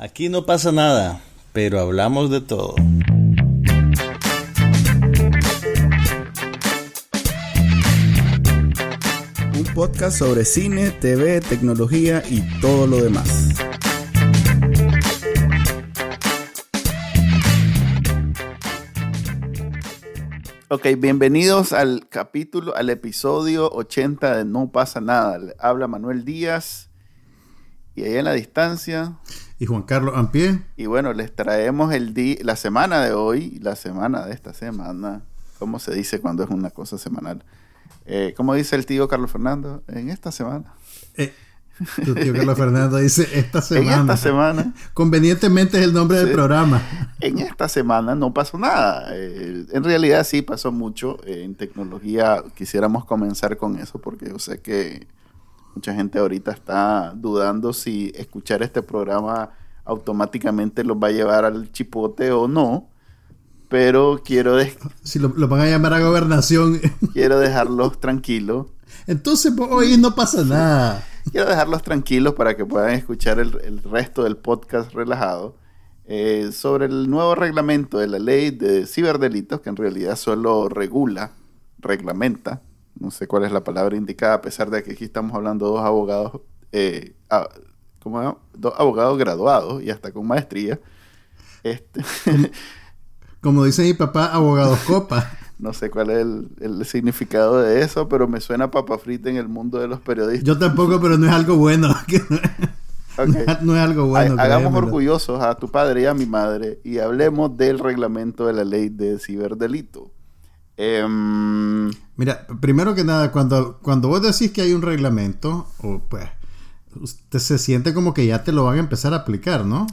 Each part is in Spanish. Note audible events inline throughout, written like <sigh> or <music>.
Aquí no pasa nada, pero hablamos de todo. Un podcast sobre cine, TV, tecnología y todo lo demás. Ok, bienvenidos al capítulo, al episodio 80 de No pasa nada. Habla Manuel Díaz y ahí en la distancia. Y Juan Carlos Ampie. Y bueno, les traemos el la semana de hoy, la semana de esta semana. ¿Cómo se dice cuando es una cosa semanal? Eh, ¿Cómo dice el tío Carlos Fernando? En esta semana. Eh, tu tío Carlos Fernando dice esta semana. <laughs> En esta semana. Convenientemente es el nombre del programa. En esta semana no pasó nada. Eh, en realidad sí pasó mucho. Eh, en tecnología quisiéramos comenzar con eso porque yo sé que mucha gente ahorita está dudando si escuchar este programa automáticamente los va a llevar al chipote o no. Pero quiero... Si lo, van a llamar a gobernación. <laughs> quiero dejarlos tranquilos. Entonces hoy no pasa nada. Quiero dejarlos tranquilos para que puedan escuchar el, resto del podcast relajado eh, sobre el nuevo reglamento de la ley de ciberdelitos, que en realidad solo regula, reglamenta, no sé cuál es la palabra indicada, a pesar de que aquí estamos hablando de dos abogados, eh, Dos abogados graduados y hasta con maestría. Este. <laughs> Como dice mi papá, abogados copa. <laughs> No sé cuál es el, significado de eso, pero me suena papa frita en el mundo de los periodistas. Yo tampoco, pero no es algo bueno. <laughs> no, es algo bueno. Hagamos orgullosos a tu padre y a mi madre y hablemos del reglamento de la ley de ciberdelito. Em, Mira, primero que nada, cuando, cuando vos decís que hay un reglamento, o pues, usted se siente como que ya te lo van a empezar a aplicar, ¿no?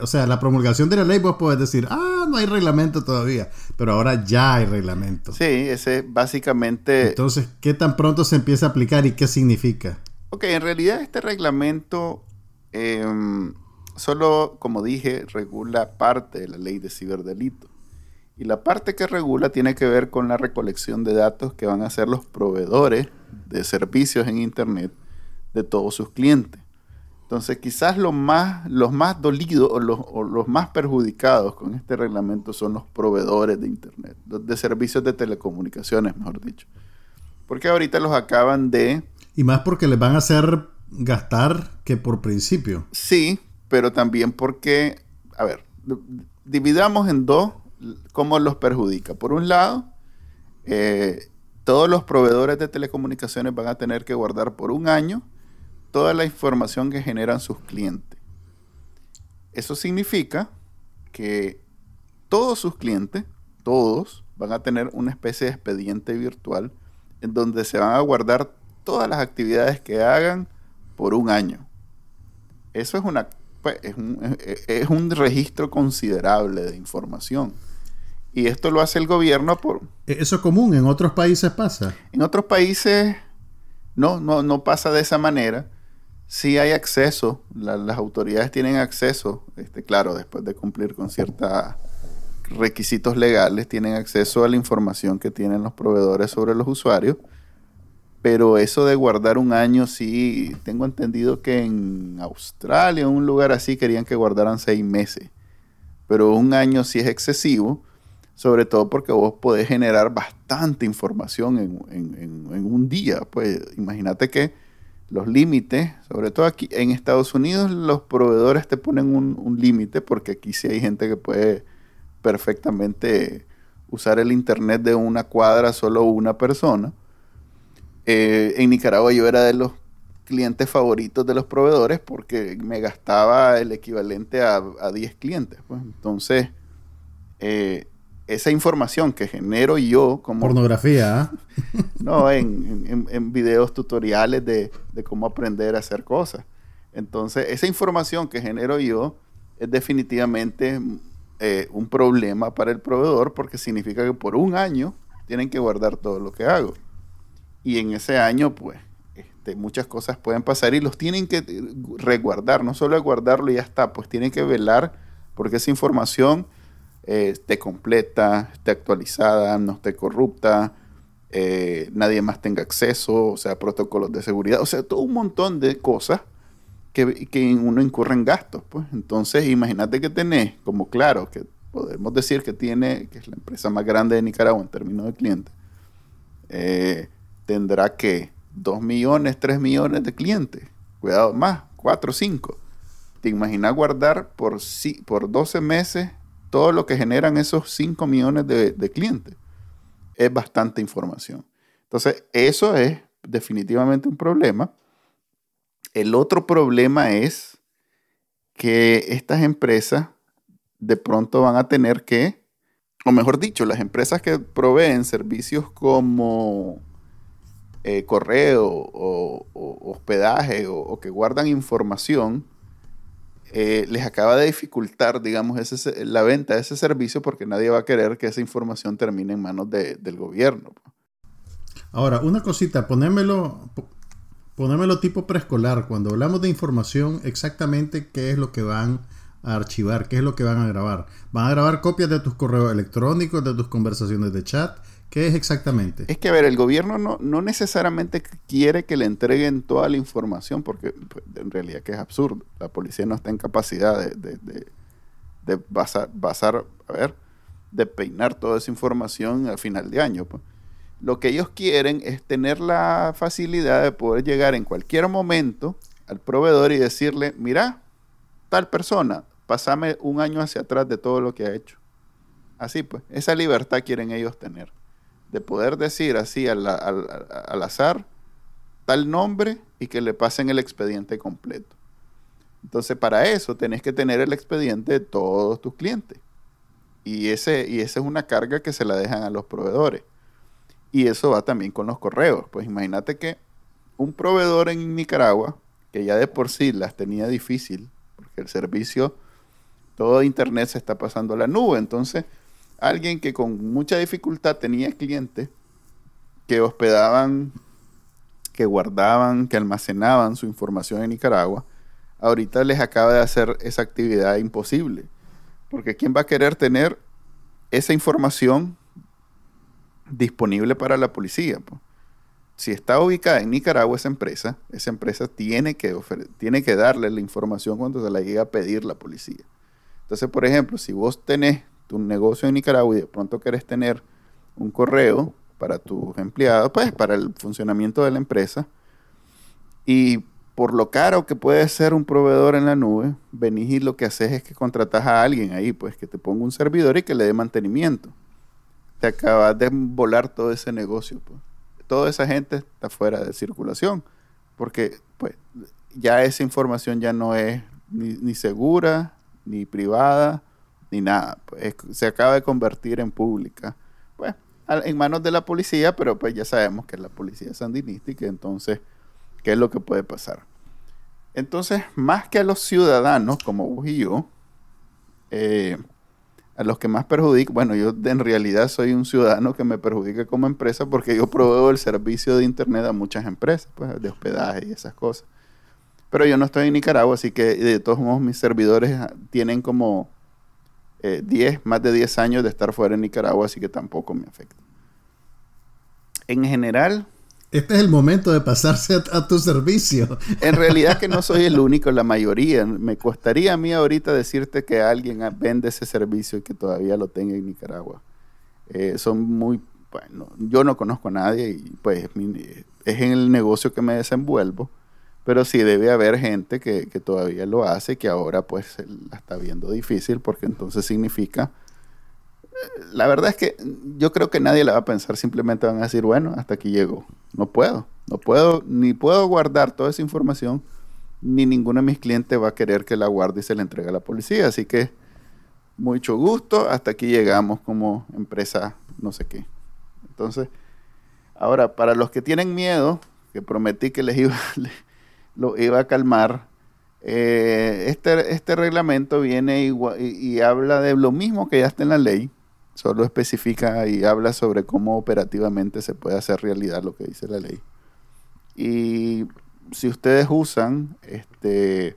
O sea, la promulgación de la ley vos podés decir, ah, no hay reglamento todavía, pero ahora ya hay reglamento. Sí, ese básicamente... Entonces, ¿qué tan pronto se empieza a aplicar y qué significa? Ok, en realidad este reglamento em, solo, como dije, regula parte de la ley de ciberdelito. Y la parte que regula tiene que ver con la recolección de datos que van a hacer los proveedores de servicios en Internet de todos sus clientes. Entonces, quizás los más, los más dolidos o los, más perjudicados con este reglamento son los proveedores de Internet, de servicios de telecomunicaciones, mejor dicho. Porque ahorita los acaban de... Y más porque les van a hacer gastar que por principio. Sí, pero también porque, a ver, dividamos en dos cómo los perjudica. Por un lado, eh, todos los proveedores de telecomunicaciones van a tener que guardar por un año toda la información que generan sus clientes. Eso significa que todos sus clientes, todos, van a tener una especie de expediente virtual en donde se van a guardar todas las actividades que hagan por un año. Eso es, una, pues, es, un, es un registro considerable de información. Y esto lo hace el gobierno por... ¿Eso es común? ¿En otros países pasa? En otros países no, no, no pasa de esa manera sí hay acceso, las autoridades tienen acceso, este, claro, después de cumplir con ciertos requisitos legales, tienen acceso a la información que tienen los proveedores sobre los usuarios. Pero eso de guardar un año, sí, tengo entendido que en Australia, un lugar así, querían que guardaran seis meses. Pero un año sí es excesivo, sobre todo porque vos podés generar bastante información en, en un día. Pues imagínate que los límites, sobre todo aquí en Estados Unidos, los proveedores te ponen un, límite porque aquí sí hay gente que puede perfectamente usar el internet de una cuadra solo una persona. Eh, en Nicaragua yo era de los clientes favoritos de los proveedores porque me gastaba el equivalente a, a 10 clientes. Pues. Entonces, eh, esa información que genero yo como... Pornografía. ¿ah? <laughs> no, en, en, videos tutoriales de, cómo aprender a hacer cosas. Entonces, esa información que genero yo es definitivamente eh, un problema para el proveedor porque significa que por un año tienen que guardar todo lo que hago. Y en ese año, pues, este, muchas cosas pueden pasar y los tienen que resguardar, no solo guardarlo y ya está, pues tienen que velar porque esa información eh, esté completa, esté actualizada, no esté corrupta, eh, nadie más tenga acceso, o sea, protocolos de seguridad, o sea, todo un montón de cosas que, que uno incurre en gastos. Pues. Entonces, imagínate que tenés, como claro, que podemos decir que tiene, que es la empresa más grande de Nicaragua en términos de clientes, eh, tendrá que 2 millones, 3 millones de clientes. Cuidado, más, 4, 5. ¿Te imaginas guardar por, por 12 meses todo lo que generan esos 5 millones de, clientes? Es bastante información. Entonces, eso es definitivamente un problema. El otro problema es que estas empresas de pronto van a tener que, o mejor dicho, las empresas que proveen servicios como eh, correo o, hospedaje o, que guardan información, eh, les acaba de dificultar, digamos, ese, la venta de ese servicio porque nadie va a querer que esa información termine en manos del gobierno. Ahora, una cosita, ponémelo, ponémelo tipo preescolar. Cuando hablamos de información, exactamente qué es lo que van a archivar, qué es lo que van a grabar. Van a grabar copias de tus correos electrónicos, de tus conversaciones de chat. ¿Qué es exactamente? Es que, a ver, el gobierno no, no necesariamente quiere que le entreguen toda la información, porque pues, en realidad que es absurdo. La policía no está en capacidad de, de, basar, basar, a ver, de peinar toda esa información al final de año. Pues. Lo que ellos quieren es tener la facilidad de poder llegar en cualquier momento al proveedor y decirle, mira, tal persona pasame un año hacia atrás de todo lo que ha hecho. Así pues, esa libertad quieren ellos tener. De poder decir así al, azar tal nombre y que le pasen el expediente completo. Entonces, para eso tenés que tener el expediente de todos tus clientes. Y, ese, y esa es una carga que se la dejan a los proveedores. Y eso va también con los correos. Pues imagínate que un proveedor en Nicaragua, que ya de por sí las tenía difícil, porque el servicio todo Internet se está pasando a la nube. Entonces, alguien que con mucha dificultad tenía clientes que hospedaban, que guardaban, que almacenaban su información en Nicaragua, ahorita les acaba de hacer esa actividad imposible. Porque ¿quién va a querer tener esa información disponible para la policía? Si está ubicada en Nicaragua esa empresa, esa empresa tiene que, tiene que darle la información cuando se la llegue a pedir la policía. Entonces, por ejemplo, si vos tenés tu negocio en Nicaragua y de pronto querés tener un correo para tus empleados, pues para el funcionamiento de la empresa, y por lo caro que puede ser un proveedor en la nube, venís y lo que haces es que contratas a alguien ahí, pues que te ponga un servidor y que le dé mantenimiento. Te acabas de volar todo ese negocio. Pues. Toda esa gente está fuera de circulación, porque pues ya esa información ya no es ni, ni segura, ni privada, ni nada. Pues, se acaba de convertir en pública. Pues, en manos de la policía, pero pues ya sabemos que la policía es sandinista y que entonces, ¿qué es lo que puede pasar? Entonces, más que a los ciudadanos como vos y yo, eh, a los que más perjudica, bueno, yo en realidad soy un ciudadano que me perjudica como empresa porque yo proveo el servicio de Internet a muchas empresas, pues, de hospedaje y esas cosas. Pero yo no estoy en Nicaragua, así que de todos modos mis servidores ah, tienen como 10, eh, más de 10 años de estar fuera de Nicaragua, así que tampoco me afecta. En general... Este es el momento de pasarse a, tu servicio. En realidad que no soy el <laughs> único, la mayoría. Me costaría a mí ahorita decirte que alguien vende ese servicio y que todavía lo tenga en Nicaragua. Eh, son muy... Bueno, yo no conozco a nadie y pues es en el negocio que me desenvuelvo pero sí debe haber gente que, todavía lo hace, que ahora pues la está viendo difícil porque entonces significa... La verdad es que yo creo que nadie la va a pensar, simplemente van a decir, bueno, hasta aquí llegó. No puedo, no puedo, ni puedo guardar toda esa información, ni ninguno de mis clientes va a querer que la guarde y se la entregue a la policía. Así que mucho gusto, hasta aquí llegamos como empresa no sé qué. Entonces, ahora, para los que tienen miedo, que prometí que les iba, <laughs> lo iba a calmar. Eh, este, este reglamento viene y, habla de lo mismo que ya está en la ley, solo especifica y habla sobre cómo operativamente se puede hacer realidad lo que dice la ley. Y si ustedes usan este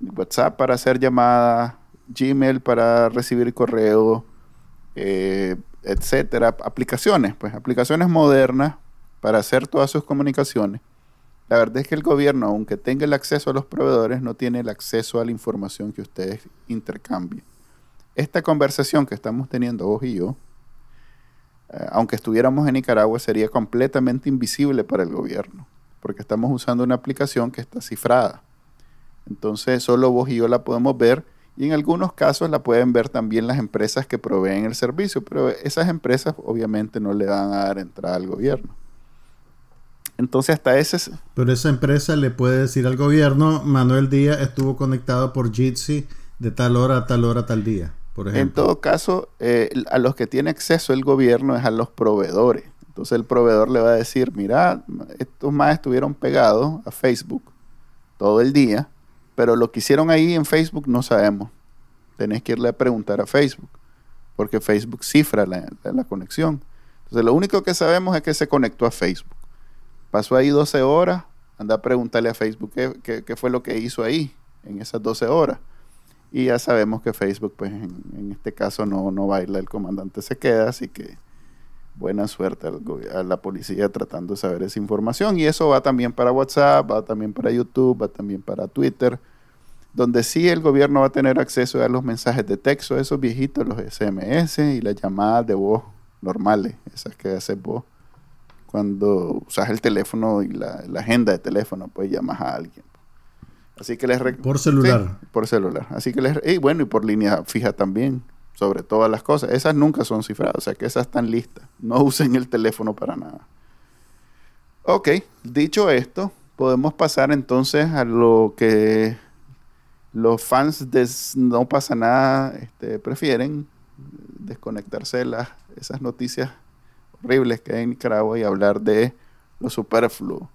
WhatsApp para hacer llamadas, Gmail para recibir correo, eh, etcétera, aplicaciones, pues aplicaciones modernas para hacer todas sus comunicaciones La verdad es que el gobierno, aunque tenga el acceso a los proveedores, no tiene el acceso a la información que ustedes intercambien. Esta conversación que estamos teniendo vos y yo, eh, aunque estuviéramos en Nicaragua, sería completamente invisible para el gobierno, porque estamos usando una aplicación que está cifrada. Entonces solo vos y yo la podemos ver y en algunos casos la pueden ver también las empresas que proveen el servicio, pero esas empresas obviamente no le van a dar entrada al gobierno. Entonces hasta ese... Pero esa empresa le puede decir al gobierno, Manuel Díaz estuvo conectado por Jitsi de tal hora a tal hora a tal día, por ejemplo. En todo caso, eh, a los que tiene acceso el gobierno es a los proveedores. Entonces el proveedor le va a decir, mira, estos más estuvieron pegados a Facebook todo el día, pero lo que hicieron ahí en Facebook no sabemos. Tenés que irle a preguntar a Facebook, porque Facebook cifra la, la conexión. Entonces lo único que sabemos es que se conectó a Facebook. Pasó ahí 12 horas, anda a preguntarle a Facebook qué, qué, fue lo que hizo ahí en esas 12 horas. Y ya sabemos que Facebook, pues en, este caso no, no baila, el comandante se queda, así que buena suerte a la policía tratando de saber esa información. Y eso va también para WhatsApp, va también para YouTube, va también para Twitter, donde sí el gobierno va a tener acceso a los mensajes de texto, esos viejitos, los SMS y las llamadas de voz normales, esas que haces vos cuando usas el teléfono y la, agenda de teléfono, pues llamas a alguien. Así que les Por celular. por celular. Así que les... Y bueno, y por línea fija también, sobre todas las cosas. Esas nunca son cifradas, o sea que esas están listas. No usen el teléfono para nada. Ok, dicho esto, podemos pasar entonces a lo que los fans de No pasa nada este, prefieren, desconectarse de las, esas noticias horribles que hay en Nicaragua y hablar de lo superfluo.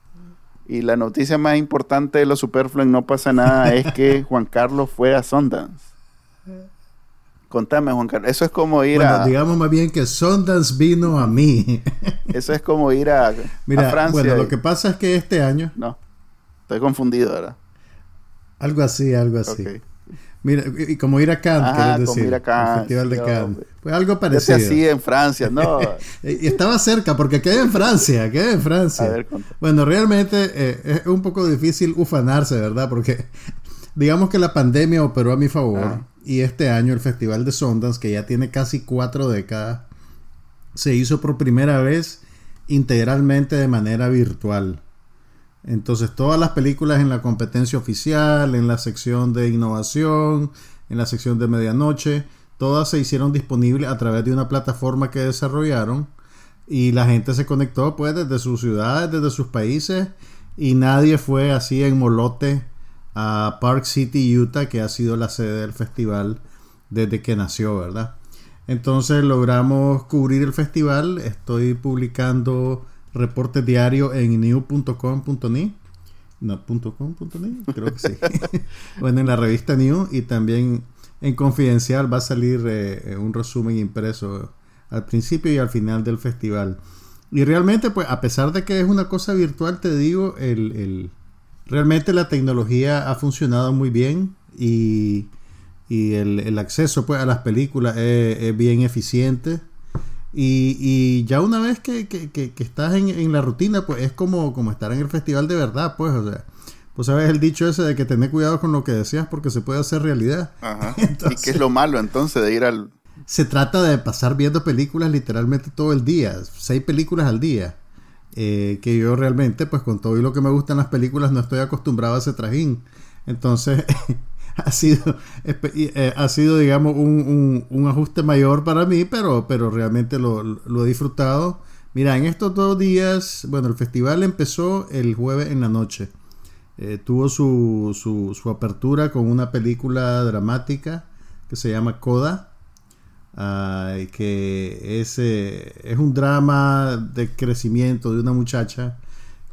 Y la noticia más importante de lo superfluo en No pasa nada es que <laughs> Juan Carlos fue a Sundance. Contame, Juan Carlos. Eso es como ir a. Digamos más bien que Sundance vino a mí. <laughs> eso es como ir a, Mira, Francia. Bueno, lo que pasa es que este año. No. Estoy confundido, ¿verdad? Algo así, algo así. Mira, y como ir a Cannes, decir. ir a Cannes, Festival de Cannes. Pues algo parecido. así en Francia, ¿no? <laughs> y estaba cerca, porque quedé en Francia, quedé en Francia. A ver, bueno, realmente eh, es un poco difícil ufanarse, ¿verdad? Porque <laughs> digamos que la pandemia operó a mi favor. Y este año el Festival de Sundance, que ya tiene casi cuatro décadas, se hizo por primera vez integralmente de manera virtual. Entonces todas las películas en la competencia oficial, en la sección de innovación, en la sección de medianoche, todas se hicieron disponibles a través de una plataforma que desarrollaron y la gente se conectó pues desde sus ciudades, desde sus países y nadie fue así en molote a Park City, Utah, que ha sido la sede del festival desde que nació, ¿verdad? Entonces logramos cubrir el festival, estoy publicando reportes diarios en new.com.ni. No, creo que sí. <laughs> bueno, en la revista New y también en Confidencial va a salir eh, un resumen impreso al principio y al final del festival. Y realmente, pues, a pesar de que es una cosa virtual, te digo, el, realmente la tecnología ha funcionado muy bien y, el, acceso pues, a las películas es bien eficiente. Y, ya una vez que, estás en, la rutina, pues es como, como estar en el festival de verdad, pues, o sea, pues sabes el dicho ese de que tener cuidado con lo que deseas porque se puede hacer realidad. Ajá. <laughs> ¿Y qué es lo malo entonces de ir al...? Se trata de pasar viendo películas literalmente todo el día, seis películas al día. Eh, que yo realmente, pues con todo y lo que me gustan las películas, no estoy acostumbrado a ese trajín. Entonces, <laughs> <laughs> ha sido, eh, ha sido digamos, un, un, ajuste mayor para mí, pero, pero realmente lo, lo, he disfrutado. Mira, en estos dos días, bueno, el festival empezó el jueves en la noche. Eh, tuvo su, su, apertura con una película dramática que se llama Coda. que es, eh, es un drama de crecimiento de una muchacha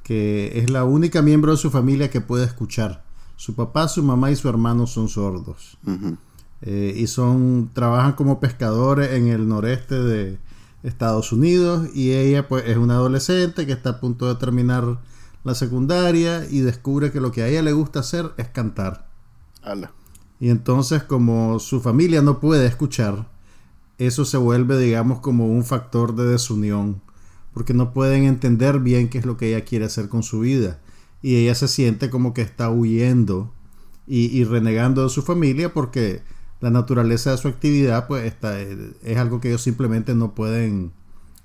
que es la única miembro de su familia que puede escuchar. Su papá, su mamá y su hermano son sordos. Eh, y son, trabajan como pescadores en el noreste de Estados Unidos. Y ella pues es una adolescente que está a punto de terminar la secundaria y descubre que lo que a ella le gusta hacer es cantar. Y entonces como su familia no puede escuchar, eso se vuelve digamos como un factor de desunión. Porque no pueden entender bien qué es lo que ella quiere hacer con su vida y ella se siente como que está huyendo y, y renegando de su familia porque la naturaleza de su actividad pues está, es algo que ellos simplemente no pueden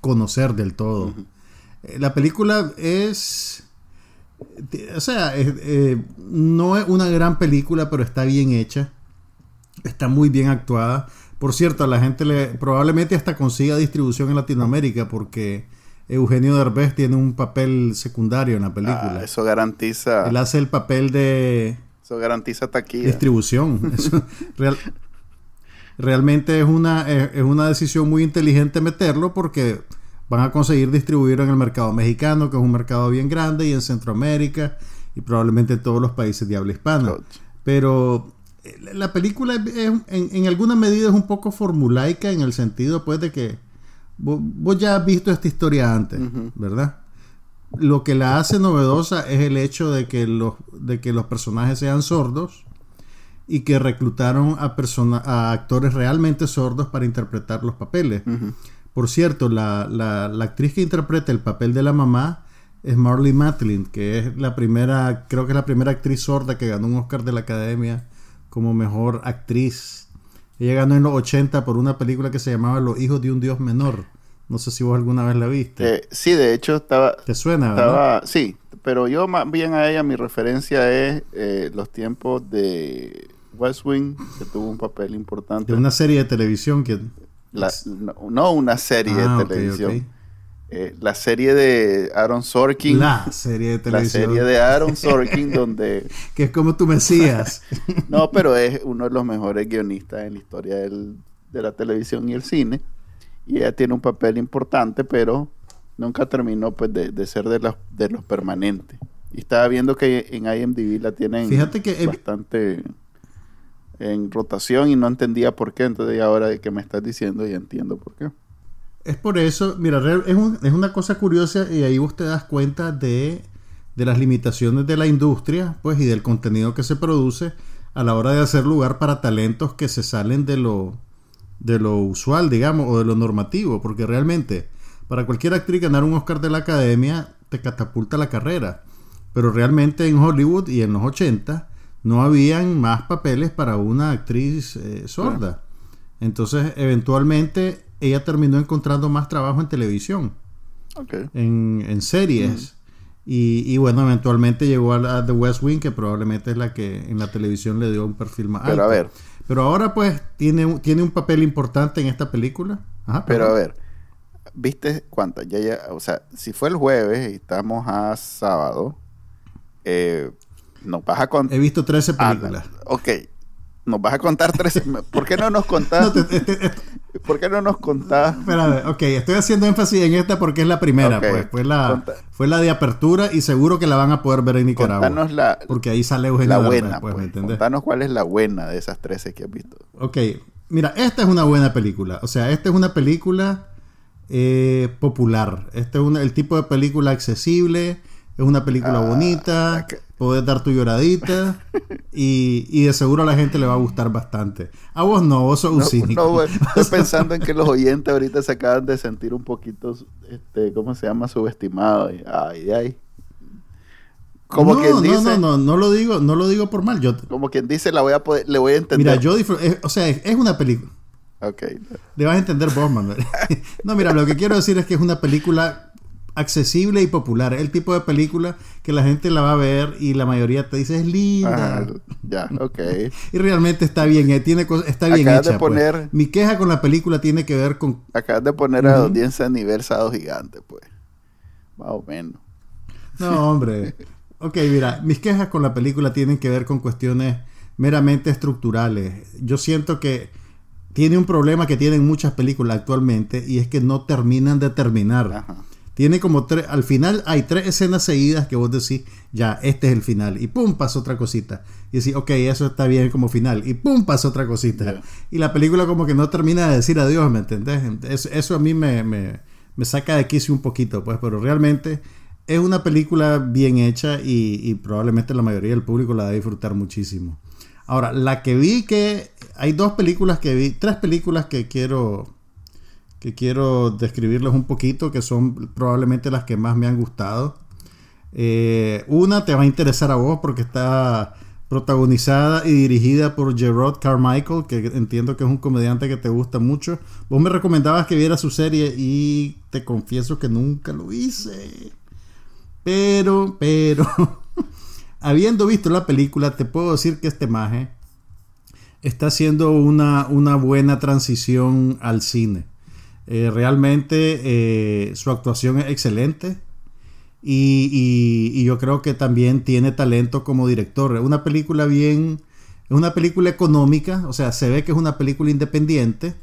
conocer del todo. Eh, La película es... O sea, es- eh, no es una gran película, pero está bien hecha. Está muy bien actuada. Por cierto, a la gente le probablemente hasta consiga distribución en Latinoamérica porque Eugenio Derbez tiene un papel secundario en la película. Ah, eso garantiza, Él hace el papel de eso garantiza taquilla. distribución. <laughs> Eso, real- realmente es una, es, es una decisión muy inteligente meterlo porque van a conseguir distribuirlo en el mercado mexicano, que es un mercado bien grande, y en Centroamérica, y probablemente en todos los países de habla hispana. Pero eh, la película es- es- en, en alguna medida es un poco formulaica en el sentido pues de que vos, vos ya has visto esta historia antes, ¿verdad? Lo que la hace novedosa es el hecho de que los, de que los personajes sean sordos y que reclutaron a, persona, a actores realmente sordos para interpretar los papeles. Por cierto, la, la- la actriz que interpreta el papel de la mamá es Marley Matlin, que es la primera, creo que es la primera actriz sorda que ganó un Oscar de la Academia como mejor actriz. Ella ganó en los 80 por una película que se llamaba Los hijos de un dios menor. No sé si vos alguna vez la viste. Eh, sí, de hecho estaba, ¿Te suena, verdad? sí, pero yo más bien a ella mi referencia es eh, los tiempos de West Wing, que tuvo un papel importante. De una serie de televisión que... La- no, no una serie Ah, de ok, televisión. ok. Eh, la serie de Aaron Sorkin. La serie de la televisión. serie de Aaron <laughs> Sorkin donde... Que es como tu Mesías. <laughs> No, pero es uno de los mejores guionistas en la historia del- de la televisión y el cine. Y ella tiene un papel importante, pero nunca terminó pues de, de ser de los, de los permanentes. Y estaba viendo que en IMDb la tienen Fíjate que he- bastante en rotación y no entendía por qué. Entonces ahora que me estás diciendo ya entiendo por qué. Es por eso, mira, es, un- es una cosa curiosa y ahí vos te das cuenta de, de las limitaciones de la industria, pues, y del contenido que se produce a la hora de hacer lugar para talentos que se salen de lo, de lo usual, digamos, o de lo normativo, porque realmente para cualquier actriz ganar un Oscar de la Academia te catapulta la carrera, pero realmente en Hollywood y en los 80 no habían más papeles para una actriz eh, sorda. Entonces, eventualmente, ella terminó encontrando más trabajo en televisión, Ok. en, en series. Y, y bueno, eventualmente llegó a, la- a The West Wing, que probablemente es la que en la televisión le dio un perfil más Pero alto. a ver, Pero ahora, pues, tiene, un- tiene un papel importante en esta película. Ajá, pero a ver, ¿viste cuántas? Ya, ya, o sea, si fue el jueves y estamos a sábado, eh, nos vas a contar... He visto 13 Ah, películas. ok. Nos vas a contar tres. ¿Por qué no nos contás? <laughs> No, ¿Por qué no nos contás? Espérame, ok, estoy haciendo énfasis en esta porque es la primera, pues. Fue la, Conta- fue la de apertura y seguro que la van a poder ver en Nicaragua. Contanos la, Porque ahí sale Eugenio la buena. pues, ¿me Pues. entendés? Contanos cuál es la buena de esas 13 que has visto. Ok, mira, esta es una buena película. O sea, esta es una película eh, popular. Este es una- el tipo de película accesible. Es una película Ah, bonita. Podés dar tu lloradita. <laughs> y, y de seguro a la gente le va a gustar bastante. A vos no, vos sos un No, cínico. no, <laughs> estoy pensando en que los oyentes ahorita se acaban de sentir un poquito, este, ¿cómo se llama? Subestimados. Ay, ay. Como no, quien no, dice, no, no, no lo digo, no lo digo por mal. Yo, como quien dice, la voy a poder, le voy a entender. mira, yo disfruto, es- o sea, es, es una película. Ok. Le vas a entender vos, Manuel. <laughs> no, mira, lo que quiero decir es que es una película accesible y popular. Es el tipo de película que la gente la va a ver y la mayoría te dice es linda. Ya, ok. <laughs> Y realmente está bien, eh, tiene está bien Acabas de pues. poner- Mi queja con la película tiene que ver con Acabas de poner a la audiencia a nivel sado gigante, pues. Más o menos. No, hombre. Ok, mira, mis quejas con la película tienen que ver con cuestiones meramente estructurales. Yo siento que tiene un problema que tienen muchas películas actualmente y es que no terminan de terminar. Ajá. Tiene como tres, al final hay tres escenas seguidas que vos decís, ya, este es el final. Y pum, pasa otra cosita. Y decís, ok, eso está bien como final. Y pum, pasa otra cosita. Y la película como que no termina de decir adiós, ¿me entendés? Eso, eso a mí me, me, me saca de quicio un poquito, pues, pero realmente es una película bien hecha y, y probablemente la mayoría del público la va a disfrutar muchísimo. Ahora, la que vi que... Hay dos películas que vi, tres películas que quiero que quiero describirles un poquito, que son probablemente las que más me han gustado. Eh, una te va a interesar a vos porque está protagonizada y dirigida por Gerard Carmichael, que entiendo que es un comediante que te gusta mucho. Vos me recomendabas que viera su serie y te confieso que nunca lo hice. Pero, pero, <laughs> habiendo visto la película, te puedo decir que este maje está haciendo una, una buena transición al cine. Eh, realmente eh, su actuación es excelente. Y, yo creo que también tiene talento como director. Es una película bien, es una película económica, o sea, se ve que es una película independiente,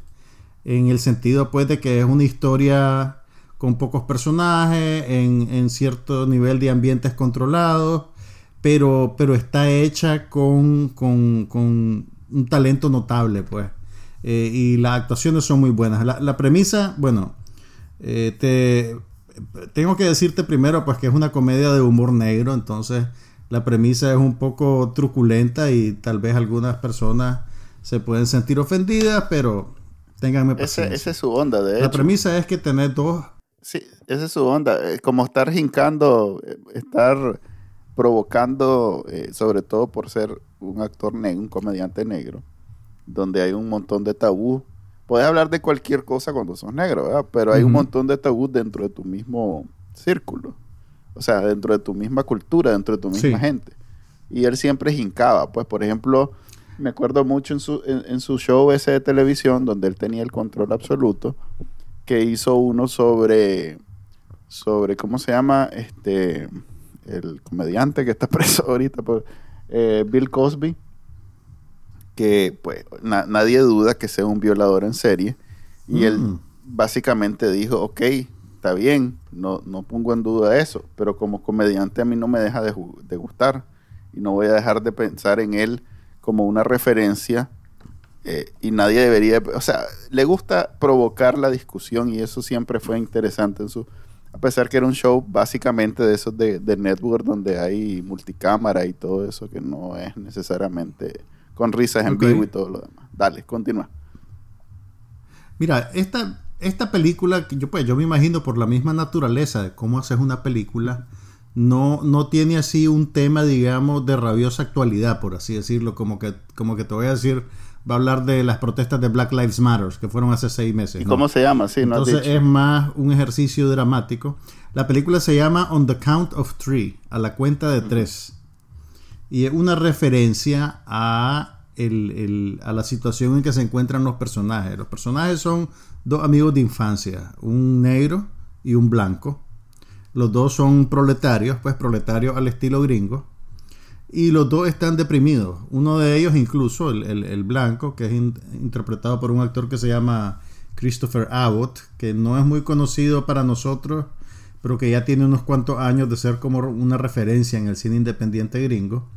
en el sentido pues de que es una historia con pocos personajes, en, cierto nivel de ambientes controlados, pero, está hecha con, con, un talento notable, pues. Eh, y las actuaciones son muy buenas. La, premisa, bueno, eh, te tengo que decirte primero pues que es una comedia de humor negro, entonces la premisa es un poco truculenta y tal vez algunas personas se pueden sentir ofendidas, pero ténganme paciencia. Esa, es su onda, de hecho. La premisa es que tener dos... Sí, esa es su onda. Es como estar jincando, eh, estar provocando, eh, sobre todo por ser un actor negro, un comediante negro, donde hay un montón de tabú puedes hablar de cualquier cosa cuando sos negro, ¿verdad? Pero hay un montón de tabú dentro de tu mismo círculo. O sea, dentro de tu misma cultura, dentro de tu misma gente. Y él siempre hincaba. Pues, por ejemplo, me acuerdo mucho en su, en, su show ese de televisión, donde él tenía el control absoluto, que hizo uno sobre, sobre ¿cómo se llama? Este, el comediante que está <laughs> preso ahorita, pues, eh, Bill Cosby que pues nadie duda que sea un violador en serie. Y él mm. básicamente dijo, ok, está bien, no, no pongo en duda eso, pero como comediante a mí no me deja de, gustar y no voy a dejar de pensar en él como una referencia eh, y nadie debería, o sea, le gusta provocar la discusión y eso siempre fue interesante en su, a pesar que era un show básicamente de esos de, de network donde hay multicámara y todo eso que no es necesariamente con risas en vivo y todo lo demás. Dale, continúa. Mira, esta, esta película, yo, pues, yo me imagino por la misma naturaleza de cómo haces una película, no, no tiene así un tema, digamos, de rabiosa actualidad, por así decirlo, como que, como que te voy a decir, va a hablar de las protestas de Black Lives Matter, que fueron hace seis meses. ¿Y cómo se llama? Sí, no Entonces es más un ejercicio dramático. La película se llama On the Count of Three, a la cuenta de tres. Y es una referencia a, a la situación en que se encuentran los personajes. Los personajes son dos amigos de infancia, un negro y un blanco. Los dos son proletarios, pues proletarios al estilo gringo. Y los dos están deprimidos. Uno de ellos incluso, el, blanco, que es interpretado por un actor que se llama Christopher Abbott, que no es muy conocido para nosotros, pero que ya tiene unos cuantos años de ser como una referencia en el cine independiente gringo.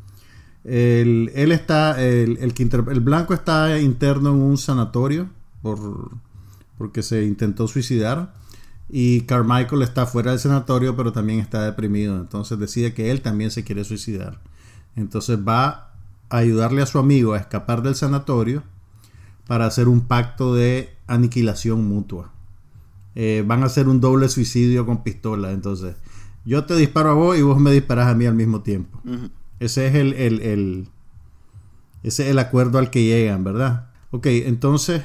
El, él está, el, el, blanco está interno en un sanatorio por, porque se intentó suicidar. Y Carmichael está fuera del sanatorio, pero también está deprimido. Entonces decide que él también se quiere suicidar. Entonces va a ayudarle a su amigo a escapar del sanatorio para hacer un pacto de aniquilación mutua. Eh, van a hacer un doble suicidio con pistola. Entonces, yo te disparo a vos y vos me disparas a mí al mismo tiempo. Ese es el, el, ese es el acuerdo al que llegan, ¿verdad? Ok, entonces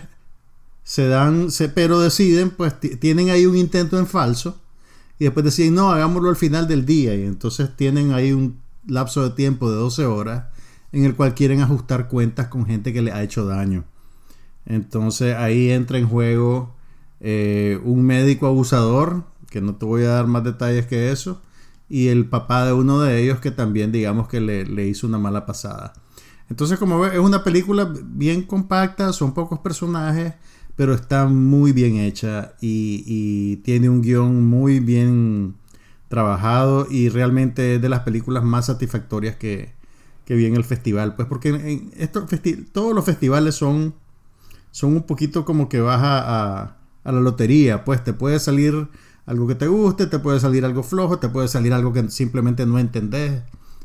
se dan, se, pero deciden, pues tienen ahí un intento en falso y después deciden, no, hagámoslo al final del día y entonces tienen ahí un lapso de tiempo de 12 horas en el cual quieren ajustar cuentas con gente que le ha hecho daño. Entonces ahí entra en juego eh, un médico abusador, que no te voy a dar más detalles que eso, y el papá de uno de ellos que también digamos que le, hizo una mala pasada. Entonces como ves es una película bien compacta, son pocos personajes, pero está muy bien hecha y, tiene un guion muy bien trabajado y realmente es de las películas más satisfactorias que, que vi en el festival. Pues porque todos los festivales son, son un poquito como que vas a, a la lotería, pues te puede salir algo que te guste, te puede salir algo flojo, te puede salir algo que simplemente no entendés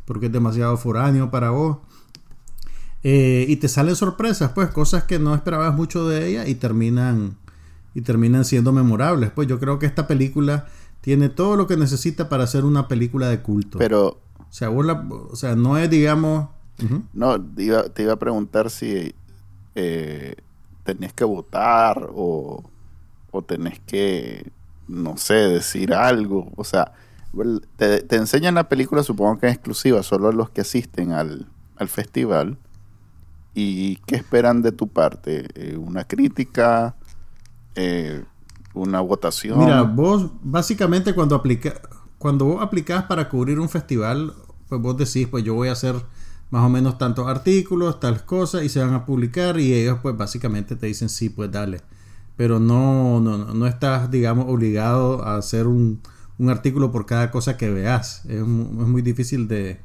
porque es demasiado foráneo para vos. Eh, y te salen sorpresas, pues cosas que no esperabas mucho de ella y terminan y terminan siendo memorables. Pues yo creo que esta película tiene todo lo que necesita para hacer una película de culto. Pero, o sea, vos la- o sea, no es, digamos... No, te iba, te iba a preguntar si eh, tenés que votar o, o tenés que, no sé, decir algo. O sea, te, te enseñan la película, supongo que es exclusiva, solo a los que asisten al, al festival. ¿Y qué esperan de tu parte? Eh, ¿Una crítica? Eh, ¿Una votación? Mira, vos básicamente cuando aplica, cuando vos aplicás para cubrir un festival, pues vos decís, pues yo voy a hacer más o menos tantos artículos, tales cosas, y se van a publicar, y ellos pues básicamente te dicen, sí, pues dale. Pero no, no, no- estás, digamos, obligado a hacer un, un artículo por cada cosa que veas. Es, es muy difícil de,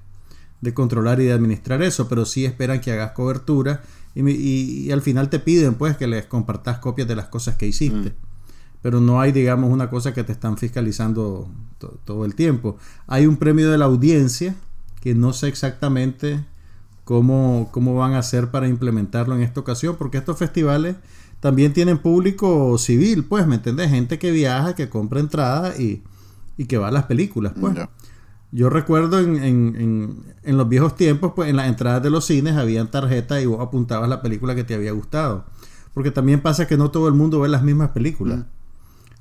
de controlar y de administrar eso, pero sí esperan que hagas cobertura y, y- y al final te piden pues que les compartas copias de las cosas que hiciste. Pero no hay, digamos, una cosa que te están fiscalizando to- todo el tiempo. Hay un premio de la audiencia que no sé exactamente cómo, cómo van a hacer para implementarlo en esta ocasión, porque estos festivales también tienen público civil, pues, ¿me entendés? Gente que viaja, que compra entradas y, y que va a las películas, pues. Yo recuerdo en, en- en- en los viejos tiempos, pues en las entradas de los cines habían tarjetas y vos apuntabas la película que te había gustado. Porque también pasa que no todo el mundo ve las mismas películas.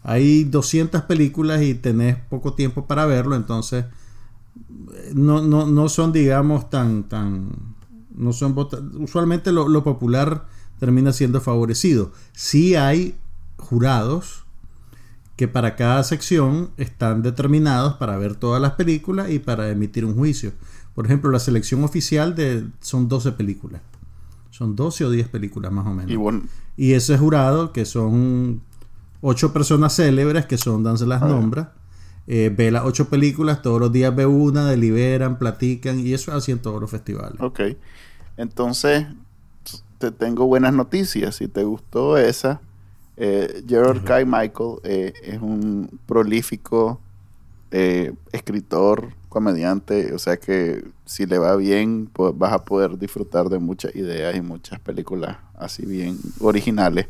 Hay 200 películas y tenés poco tiempo para verlo, entonces no, no, no son, digamos, tan... tan no son Usualmente lo, lo popular termina siendo favorecido. Sí hay jurados que para cada sección están determinados para ver todas las películas y para emitir un juicio. Por ejemplo, la selección oficial de, son 12 películas. Son 12 o 10 películas más o menos. Y bueno, Y ese jurado, que son ocho personas célebres, que son, Dan se las Ah, ya. nombra, eh, ve las ocho películas, todos los días ve una, deliberan, platican, y eso es así en todos los festivales. Ok. Entonces, te tengo buenas noticias. Si te gustó esa, eh, Gerard K. Michael eh, es un prolífico eh, escritor, comediante. O sea que si le va bien, pues vas a poder disfrutar de muchas ideas y muchas películas así bien originales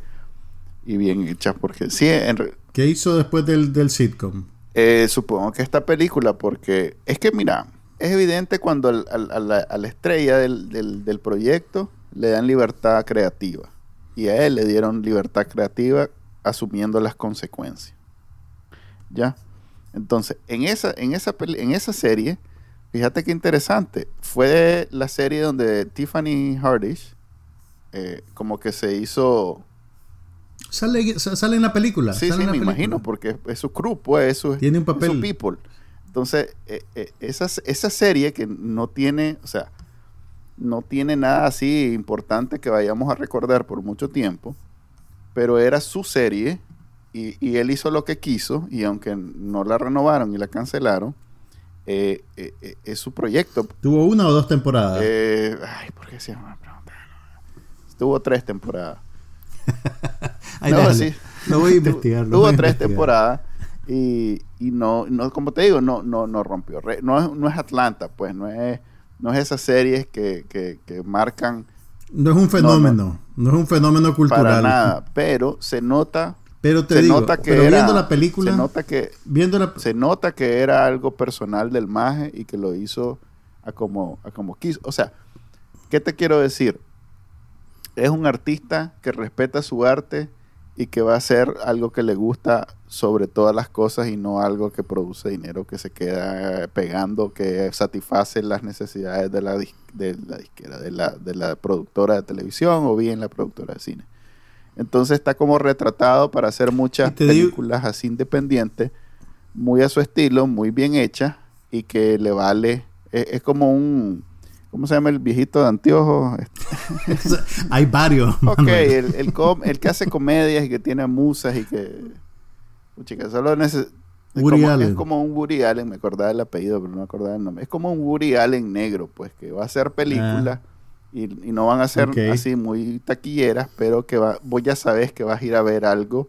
y bien hechas. Porque sí, en ¿Qué hizo después del, del sitcom? eh, supongo que esta película, porque es que, mira, es evidente cuando al- al- a, la, a la estrella del, del- del proyecto le dan libertad creativa. Y a él le dieron libertad creativa asumiendo las consecuencias. ¿Ya? Entonces, en esa, en esa, en esa serie, fíjate qué interesante. Fue la serie donde Tiffany Hardish eh, como que se hizo Sale, sa- sale en la película. Sí, sí, me película. imagino, porque es, su crew, pues, es su, Tiene un es su papel. people. Entonces, eh, eh, esa, esa serie que no tiene, o sea, no tiene nada así importante que vayamos a recordar por mucho tiempo, pero era su serie y, y él hizo lo que quiso y aunque no la renovaron y la cancelaron, eh, eh, eh, es su proyecto. ¿Tuvo una o dos temporadas? Ay, ¿por qué se llama? Estuvo tres temporadas. <laughs> Ay, no, sí. Lo voy a <laughs> investigar. Tuvo tres investigar. temporadas y, y no, no, como te digo, no, no, no rompió. No es, no es Atlanta, pues, no es, no es esas series que, que, que marcan No es un fenómeno. No, es un fenómeno cultural. para nada, pero se nota, Pero te se digo, nota que pero era, viendo la película, se nota que, viendo la, se nota que era algo personal del maje y que lo hizo a como, a como quiso. O sea, ¿qué te quiero decir? Es un artista que respeta su arte y que va a hacer algo que le gusta sobre todas las cosas y no algo que produce dinero que se queda eh, pegando, que satisface las necesidades de la, dis- de la disquera, de la, de la productora de televisión o bien la productora de cine. Entonces está como retratado para hacer muchas películas así independientes, muy a su estilo, muy bien hechas y que le vale. Es, es como un. ¿Cómo se llama el viejito de anteojos? <laughs> Hay varios. ok, el, el, com- el que hace comedias y que tiene musas y que. Chica, solo neces- es como, Allen. es como un Woody Allen, me acordaba el apellido, pero no me acordaba el nombre. Es como un Woody Allen negro, pues, que va a hacer películas y, y no van a ser Ah. Así muy taquilleras, pero que va, vos ya sabes que vas a ir a ver algo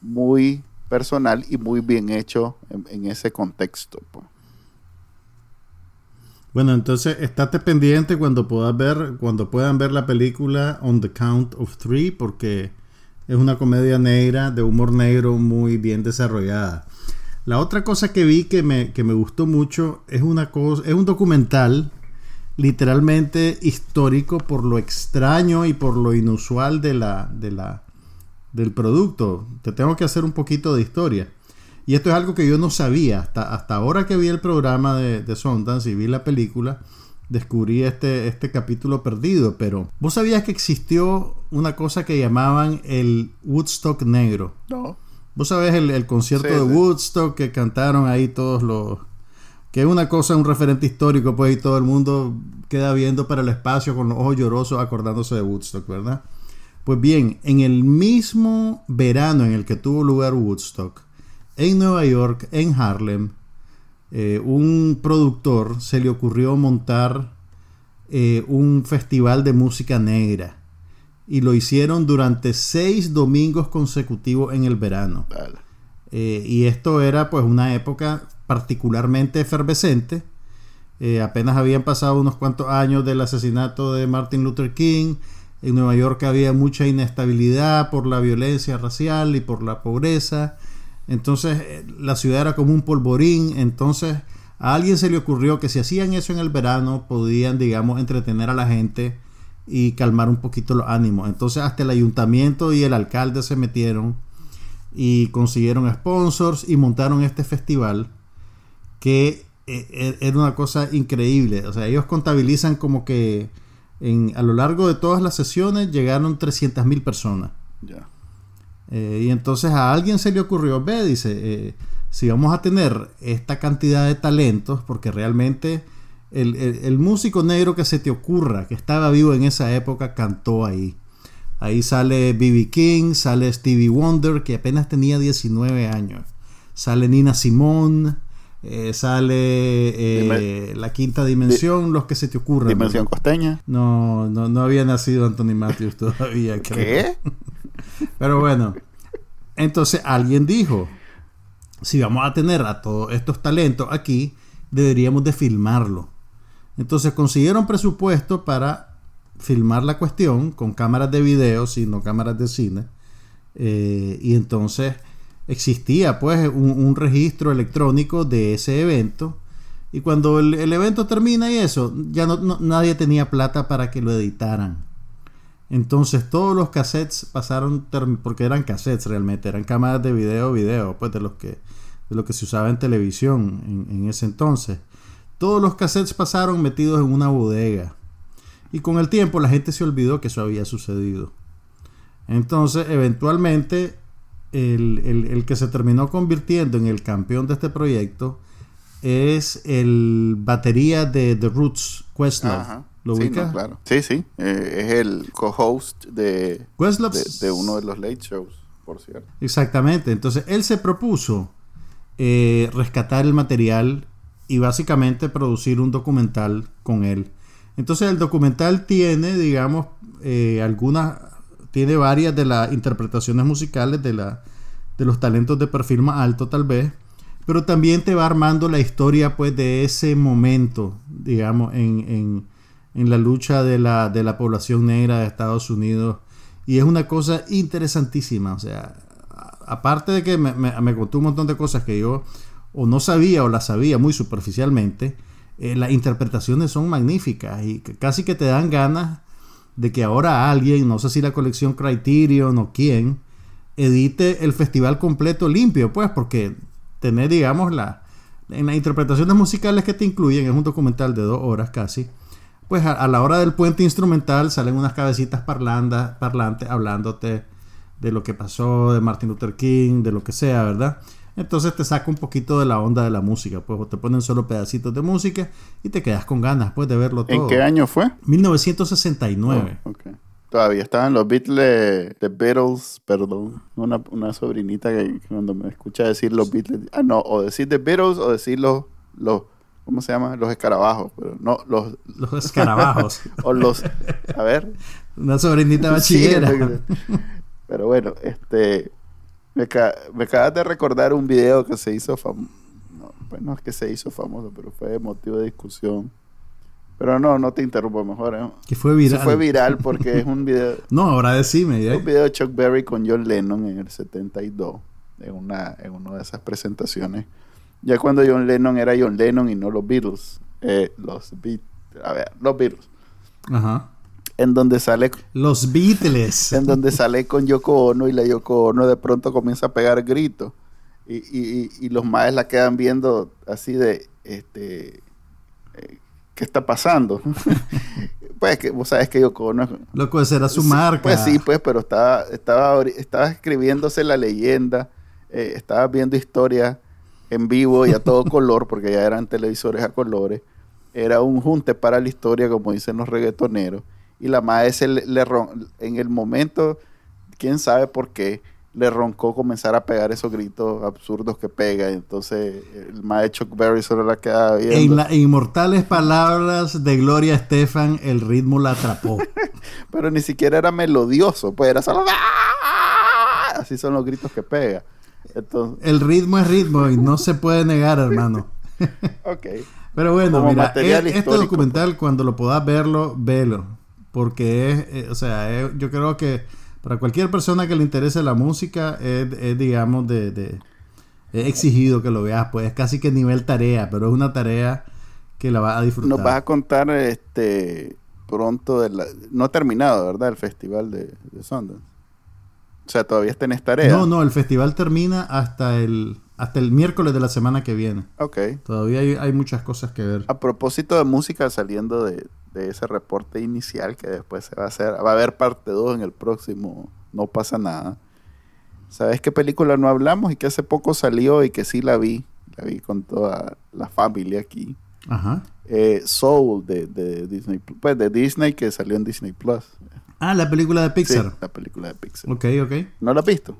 muy personal y muy bien hecho en, en ese contexto. Pues. Bueno, entonces estate pendiente cuando puedas ver, cuando puedan ver la película On the Count of Three, porque es una comedia negra de humor negro muy bien desarrollada. La otra cosa que vi que me, que me gustó mucho es una cosa, es un documental literalmente histórico por lo extraño y por lo inusual de la, de la, del producto. Te tengo que hacer un poquito de historia. Y esto es algo que yo no sabía. Hasta, hasta ahora que vi el programa de, de Sundance y vi la película, descubrí este, este capítulo perdido. Pero, ¿vos sabías que existió una cosa que llamaban el Woodstock negro? No. Vos sabés el, el concierto Sí, de. Woodstock que cantaron ahí todos los... Que es una cosa, un referente histórico, pues, y todo el mundo queda viendo para el espacio con los ojos llorosos acordándose de Woodstock, ¿verdad? Pues bien, en el mismo verano en el que tuvo lugar Woodstock, en Nueva York, en Harlem, eh, un productor se le ocurrió montar eh, un festival de música negra. Y lo hicieron durante seis domingos consecutivos en el verano. Eh, y esto era pues una época particularmente efervescente. Apenas habían pasado unos cuantos años del asesinato de Martin Luther King. En Nueva York había mucha inestabilidad por la violencia racial y por la pobreza. Entonces eh, la ciudad era como un polvorín. Entonces a alguien se le ocurrió que si hacían eso en el verano podían, digamos, entretener a la gente y calmar un poquito los ánimos. Entonces hasta el ayuntamiento y el alcalde se metieron y consiguieron sponsors y montaron este festival que eh, eh, era una cosa increíble. O sea, ellos contabilizan como que en, a lo largo de todas las sesiones llegaron 300 mil personas. Ya. Eh, y entonces a alguien se le ocurrió, ve, dice, eh, si vamos a tener esta cantidad de talentos, porque realmente el, el- el músico negro que se te ocurra, que estaba vivo en esa época, cantó ahí. Ahí sale B.B. King, sale Stevie Wonder, que apenas tenía 19 años. Sale Nina Simone, eh, sale eh, La Quinta Dimensión, los que se te ocurran. Dimensión costeña. No, no, no había nacido Anthony Matthews <laughs> todavía. creo. ¿Qué? Pero bueno, entonces alguien dijo, si vamos a tener a todos estos talentos aquí, deberíamos de filmarlo. Entonces consiguieron presupuesto para filmar la cuestión con cámaras de video, sino cámaras de cine. Eh, y entonces existía pues un, registro electrónico de ese evento. Y cuando el, evento termina y eso, ya no- nadie tenía plata para que lo editaran. Entonces todos los cassettes pasaron, porque eran cassettes realmente, eran cámaras de video, video, pues de los que, de lo que se usaba en televisión en, en ese entonces. Todos los cassettes pasaron metidos en una bodega. Y con el tiempo la gente se olvidó que eso había sucedido. Entonces, eventualmente, el, el- el que se terminó convirtiendo en el campeón de este proyecto es el batería de The Roots, Questlove. Ajá. ¿Lo sí, no, claro. Sí, sí. Eh, es el co-host de, de, de uno de los late shows, por cierto. Exactamente. Entonces él se propuso eh, rescatar el material y básicamente producir un documental con él. Entonces el documental tiene, digamos, eh, algunas, tiene varias de las interpretaciones musicales de, la, de los talentos de perfil más alto tal vez, pero también te va armando la historia pues de ese momento, digamos, en, en, en la lucha de la, de la población negra de Estados Unidos. Y es una cosa interesantísima, o sea, aparte de que me, me- contó un montón de cosas que yo o no sabía o las sabía muy superficialmente, eh, las interpretaciones son magníficas y casi que te dan ganas de que ahora alguien, no sé si la colección Criterion o quién, edite el festival completo limpio, pues, porque tener, digamos, la, en las interpretaciones musicales que te incluyen, es un documental de dos horas casi, pues a, a la hora del puente instrumental salen unas cabecitas parlandas, parlantes hablándote de lo que pasó, de Martin Luther King, de lo que sea, ¿verdad? Entonces te saca un poquito de la onda de la música, pues te ponen solo pedacitos de música y te quedas con ganas, pues, de verlo todo. ¿En qué año fue? 1969. Oh, ok. Todavía estaban los Beatles, The Beatles, perdón. Una, una sobrinita que que cuando me escucha decir los Beatles, ah, no, o decir The Beatles o decir los, los ¿cómo se llama? Los escarabajos, pero no, los, Los escarabajos. <laughs> o los, a ver. Una sobrinita Sí, bachillera. <laughs> pero bueno, este, me, ca- me acabas de recordar un video que se hizo famoso, no, pues no es que se hizo famoso, pero fue motivo de discusión. Pero no, no te interrumpo mejor, ¿eh? que fue Se viral. fue viral porque es un video, <laughs> No, ahora decime. ¿eh? un video de Chuck Berry con John Lennon en el 72. en una, en una de esas presentaciones. Ya cuando John Lennon era John Lennon y no los Beatles. Eh, los Beat, a ver, los Beatles. Ajá. En donde sale Los Beatles. en donde sale con Yoko Ono y la Yoko Ono de pronto comienza a pegar gritos. Y, y, los maes la quedan viendo así de, este, eh, ¿qué está pasando? <laughs> pues que vos sabes que Yoko Ono es- Loco, esa era su Sí, marca. Pues sí, pues, pero estaba, estaba, estaba escribiéndose la leyenda, eh, estaba viendo historias en vivo y a todo color, porque ya eran televisores a colores. Era un junte para la historia, como dicen los reggaetoneros. Y la maestra le, le ron- en el momento, quién sabe por qué, le roncó comenzar a pegar esos gritos absurdos que pega. Entonces el maestro Chuck Berry solo la quedaba viendo. En las inmortales palabras de Gloria Estefan, el ritmo la atrapó. <laughs> Pero ni siquiera era melodioso, pues era solo... ¡Ah! Así son los gritos que pega. Entonces, El ritmo es ritmo y no se puede negar, hermano. ok. Pero bueno, Como mira, e- este documental, cuando lo puedas verlo, velo. Porque es, eh, o sea, es- yo creo que para cualquier persona que le interese la música, es, es, digamos, de, de- es exigido que lo veas, pues es casi que nivel tarea, pero es una tarea que la vas a disfrutar. Nos vas a contar este pronto, de la, no ha terminado, ¿verdad? El festival de, de Sundance. O sea, todavía tenés tarea. No, no, el festival termina hasta el, hasta el miércoles de la semana que viene. Ok. Todavía hay, hay muchas cosas que ver. A propósito de música, saliendo de, de ese reporte inicial que después se va a hacer, va a haber parte 2 en el próximo No pasa nada. ¿Sabes qué película no hablamos y que hace poco salió y que sí la vi? La vi con toda la familia aquí. Ajá. Eh, Soul de, de Disney, pues de Disney que salió en Disney Plus. Ah, la película de Sí, Pixar. la película de Pixar. Ok, ok. ¿No la has visto?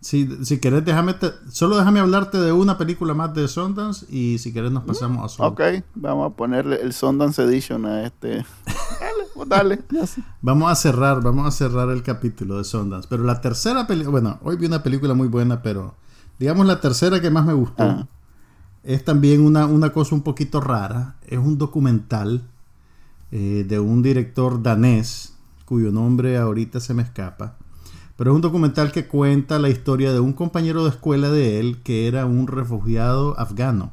Si, si querés, déjame te- solo déjame hablarte de una película más de Sundance y si querés nos pasamos a Soul. Ok, vamos a ponerle el Sundance Edition a este. <laughs> dale, pues dale. ya. Vamos a cerrar, vamos a cerrar el capítulo de Sundance. Pero la tercera película, bueno, hoy vi una película muy buena, pero digamos la tercera que más me gustó es también una, una cosa un poquito rara. Es un documental eh, de un director danés, cuyo nombre ahorita se me escapa. Pero es un documental que cuenta la historia de un compañero de escuela de él que era un refugiado afgano.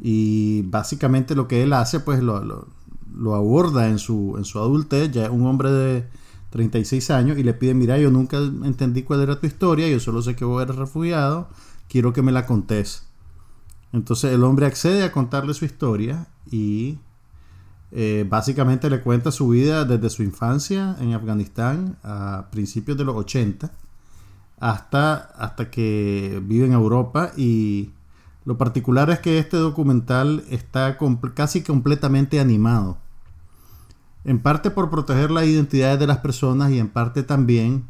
Y básicamente lo que él hace, pues lo, lo- aborda en su, en su adultez, ya un hombre de 36 años, y le pide, mira, yo nunca entendí cuál era tu historia, yo solo sé que vos eres refugiado, quiero que me la contés. Entonces el hombre accede a contarle su historia y eh, básicamente le cuenta su vida desde su infancia en Afganistán a principios de los 80 hasta, hasta que vive en Europa y lo particular es que este documental está casi completamente animado. En parte por proteger las identidades de las personas y en parte también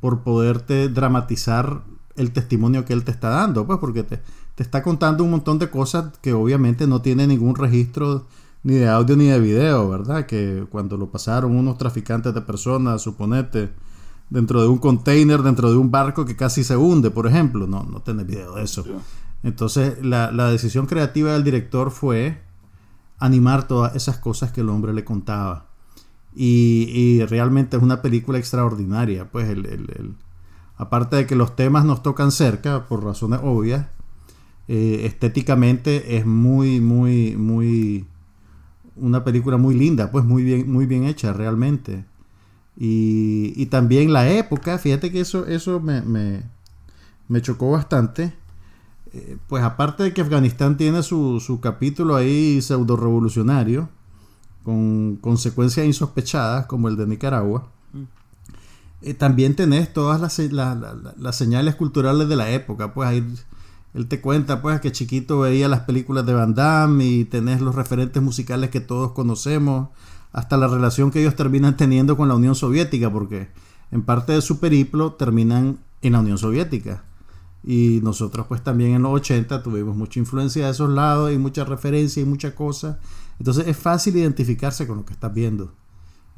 por poderte dramatizar el testimonio que él te está dando, pues porque te, te está contando un montón de cosas que obviamente no tiene ningún registro ni de audio ni de video, ¿verdad? Que cuando lo pasaron unos traficantes de personas, suponete, dentro de un container, dentro de un barco que casi se hunde, por ejemplo, no, no tenés video de eso. Entonces, la, la decisión creativa del director fue animar todas esas cosas que el hombre le contaba. Y, y realmente es una película extraordinaria. Pues el, el- el- aparte de que los temas nos tocan cerca, por razones obvias, eh, estéticamente es muy, muy, muy. Una película muy linda, pues muy bien, muy bien hecha realmente. Y, y también la época, fíjate que eso, eso me, me, me chocó bastante. Eh, pues aparte de que Afganistán tiene su, su capítulo ahí pseudo revolucionario, con consecuencias insospechadas, como el de Nicaragua, eh, también tenés todas las, se- la- la- la- las señales culturales de la época. Pues ahí él te cuenta pues que chiquito veía las películas de Van Damme y tenés los referentes musicales que todos conocemos, hasta la relación que ellos terminan teniendo con la Unión Soviética, porque en parte de su periplo terminan en la Unión Soviética. Y nosotros pues también en los 80 tuvimos mucha influencia de esos lados y mucha referencia y mucha cosa. Entonces es fácil identificarse con lo que estás viendo.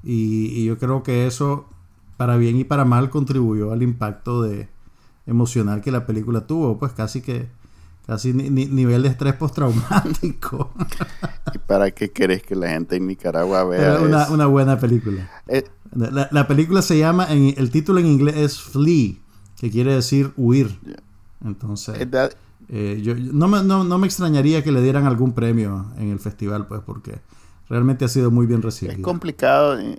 Y, y yo creo que eso, para bien y para mal, contribuyó al impacto de, emocional que la película tuvo. Pues casi que, casi ni- ni- nivel de estrés postraumático. <laughs> ¿Y para qué querés que la gente en Nicaragua vea una, eso? una buena película. Eh, La, la película se llama, en, el título en inglés es Flee, que quiere decir huir. Entonces, Es eh, yo, yo- no, me, no, no me extrañaría que le dieran algún premio en el festival, pues, porque realmente ha sido muy bien Es recibido. complicado en,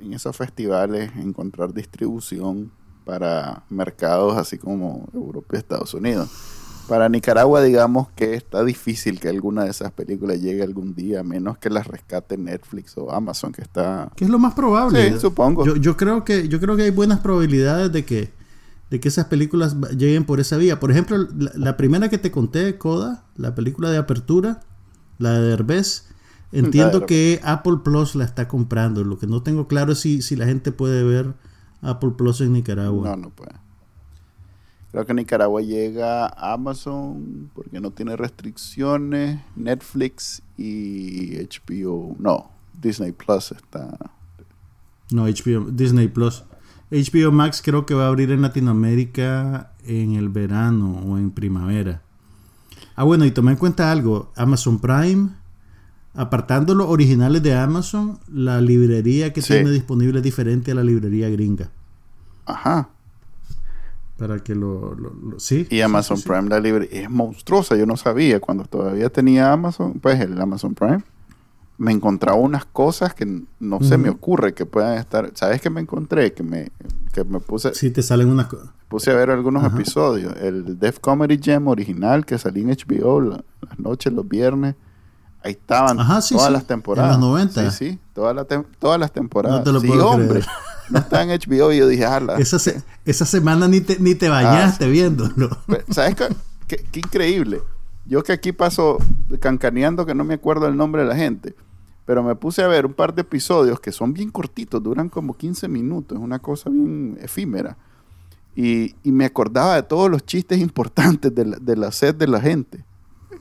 en esos festivales encontrar distribución para mercados así como Europa y Estados Unidos. Para Nicaragua, digamos que está difícil que alguna de esas películas llegue algún día, a menos que las rescate Netflix o Amazon, que está... Que es lo más probable. Sí, supongo. Yo, yo creo que, yo creo que hay buenas probabilidades de que, de que esas películas lleguen por esa vía. Por ejemplo, la, la primera que te conté, Coda, la película de apertura, la de Derbez, entiendo que Apple Plus la está comprando. Lo que no tengo claro es si, si la gente puede ver Apple Plus en Nicaragua. No, no puede. Creo que Nicaragua llega a Amazon porque no tiene restricciones, Netflix y HBO. No, Disney Plus está... No, HBO, Disney Plus. HBO Max creo que va a abrir en Latinoamérica en el verano o en primavera. Ah, bueno, y tomé en cuenta algo. Amazon Prime, apartando los originales de Amazon, la librería que Sí. tiene disponible es diferente a la librería gringa. Ajá. Para que lo... lo- lo- sí. Y Amazon sí, sí. Prime, la libre es monstruosa. Yo no sabía cuando todavía tenía Amazon, pues el Amazon Prime. Me encontraba unas cosas que no se me ocurre que puedan estar. ¿Sabes qué me encontré? Que me, que me puse, Sí, te salen unas cosas. puse a ver algunos Ajá. episodios. El Def Comedy Jam original que salía en HBO la- las noches, los viernes. Ahí estaban Ajá, sí, todas sí. las temporadas. En los 90. Sí, sí, todas, las tem- todas las temporadas. No te lo sí, puedo hombre. creer. <laughs> No está en HBO y yo dije, ala. Esa, se- esa semana ni te, ni te bañaste viéndolo. Pe- ¿Sabes qué, qué, qué increíble? Yo que aquí paso cancaneando que no me acuerdo el nombre de la gente, pero me puse a ver un par de episodios que son bien cortitos, duran como 15 minutos, es una cosa bien efímera. Y, y me acordaba de todos los chistes importantes de la, de la sed de la gente.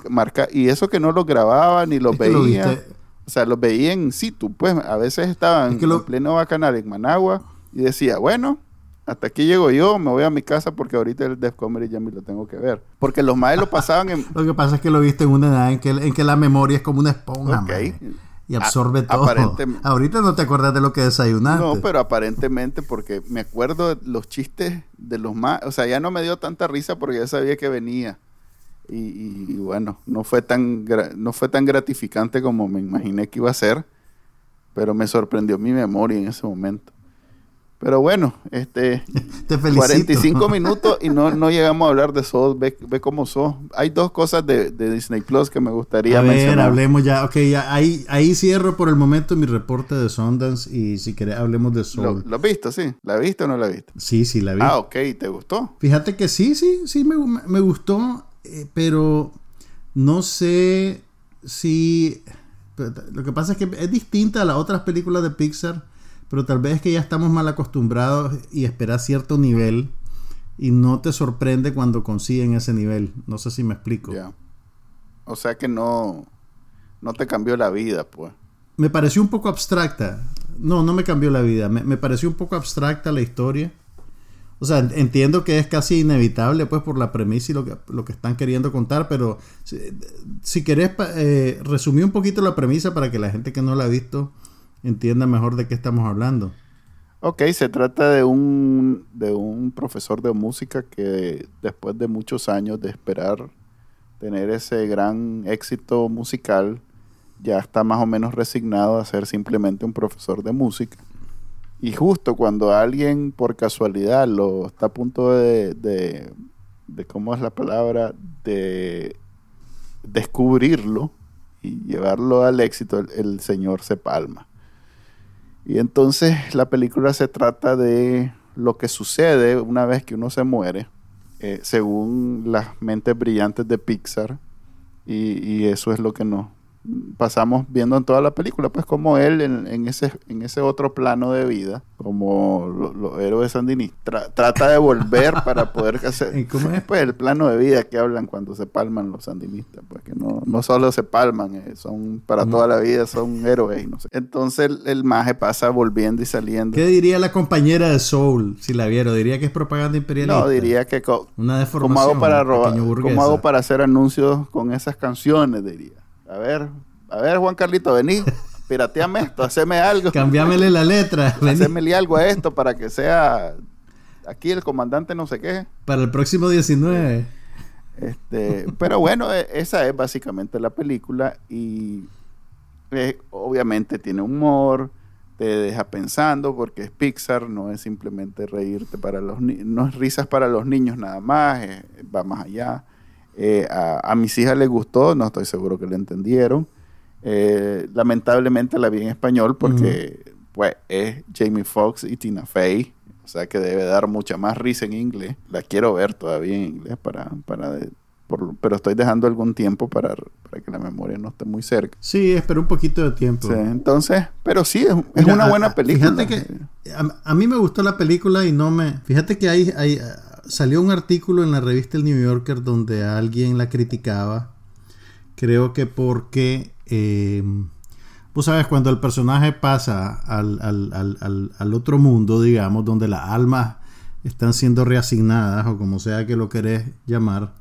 Marca, y eso que no los grababa ni los Es lo veía. viste- o sea, los veía en situ, pues a veces estaban Es que lo- en pleno bacanal en Managua y decía, bueno, hasta aquí llego yo, me voy a mi casa porque ahorita el Def Comedy ya me lo tengo que ver. Porque los maes lo pasaban en... <laughs> Lo que pasa es que lo viste en una edad en que, en que la memoria es como una esponja. Man, y absorbe A- todo. <laughs> Ahorita no te acuerdas de lo que desayunaste. No, pero aparentemente porque me acuerdo de los chistes de los más... O sea, ya no me dio tanta risa porque ya sabía que venía. Y, y- y bueno, no fue, tan no fue tan gratificante como me imaginé que iba a ser. Pero me sorprendió mi memoria en ese momento. Pero bueno, este... <laughs> Te felicito. 45 <laughs> minutos y no, no llegamos a hablar de Soul. Ve, ve cómo sos. Hay dos cosas de, de Disney Plus que me gustaría A ver, mencionar. hablemos ya. Ok, ya ahí, ahí cierro por el momento mi reporte de Sundance y si querés hablemos de ¿Lo, Soul. ¿Lo has visto? Sí. ¿La viste o no la viste? Sí, sí, la vi. Ah, ok. ¿Te gustó? Fíjate que sí, sí, sí, me, me gustó, eh, pero no sé si... Lo que pasa es que es distinta a las otras películas de Pixar, pero tal vez es que ya estamos mal acostumbrados y esperas cierto nivel y no te sorprende cuando consiguen ese nivel. No sé si me explico. O sea que no, no te cambió la vida, pues. Me pareció un poco abstracta. No, no me cambió la vida. Me, me pareció un poco abstracta la historia. O sea, en- entiendo que es casi inevitable, pues, por la premisa y lo que, lo que están queriendo contar, pero si, si querés eh, resumir un poquito la premisa para que la gente que no la ha visto entienda mejor de qué estamos hablando. Ok, se trata de un, de un profesor de música que después de muchos años de esperar tener ese gran éxito musical, ya está más o menos resignado a ser simplemente un profesor de música. Y justo cuando alguien por casualidad lo está a punto de, de, ¿cómo es la palabra? De descubrirlo y llevarlo al éxito, el, el señor se palma. Y entonces la película se trata de lo que sucede una vez que uno se muere, eh, según las mentes brillantes de Pixar. Y, y eso es lo que nos pasamos viendo en toda la película, pues como él en, en ese, en ese otro plano de vida, como lo- los héroes sandinistas, tra- trata de volver <laughs> para poder hacer ¿Y cómo es? pues el plano de vida que hablan cuando se palman los sandinistas, pues que no, no solo se palman, eh, son para ¿Cómo? toda la vida, son héroes y no sé. Entonces el, el maje pasa volviendo y saliendo. ¿Qué diría la compañera de Soul si la vieron? ¿Diría que es propaganda imperialista? No, diría que Una deformación. ¿Cómo hago para robar? ¿Cómo hago para hacer anuncios con esas canciones? Diría. A ver, a ver, Juan Carlito, vení, pirateame esto, haceme algo. Cambiámele la letra. <laughs> Hacémele algo a esto para que sea aquí el comandante no sé qué. Para el próximo 19. Este, pero bueno, e, esa es básicamente la película y eh, obviamente tiene humor, te deja pensando porque es Pixar, no es simplemente reírte para los niños, no es risas para los niños nada más, eh, va más allá. Eh, a, mis hijas les gustó, no estoy seguro que lo entendieron. lamentablemente la vi en español porque pues es Jamie Foxx y Tina Fey o sea que debe dar mucha más risa en inglés. La quiero ver todavía en inglés para, para pero estoy dejando algún tiempo para, para, que la memoria no esté muy cerca. Sí, espero un poquito de tiempo. Sí, entonces, pero sí, es, una buena película. Fíjate que a, mí me gustó la película y no me... Fíjate que hay, hay, salió un artículo en la revista El New Yorker donde alguien la criticaba. Creo que porque... Eh, Vos sabes, cuando el personaje pasa al, otro mundo, digamos, donde las almas están siendo reasignadas, o como sea que lo querés llamar,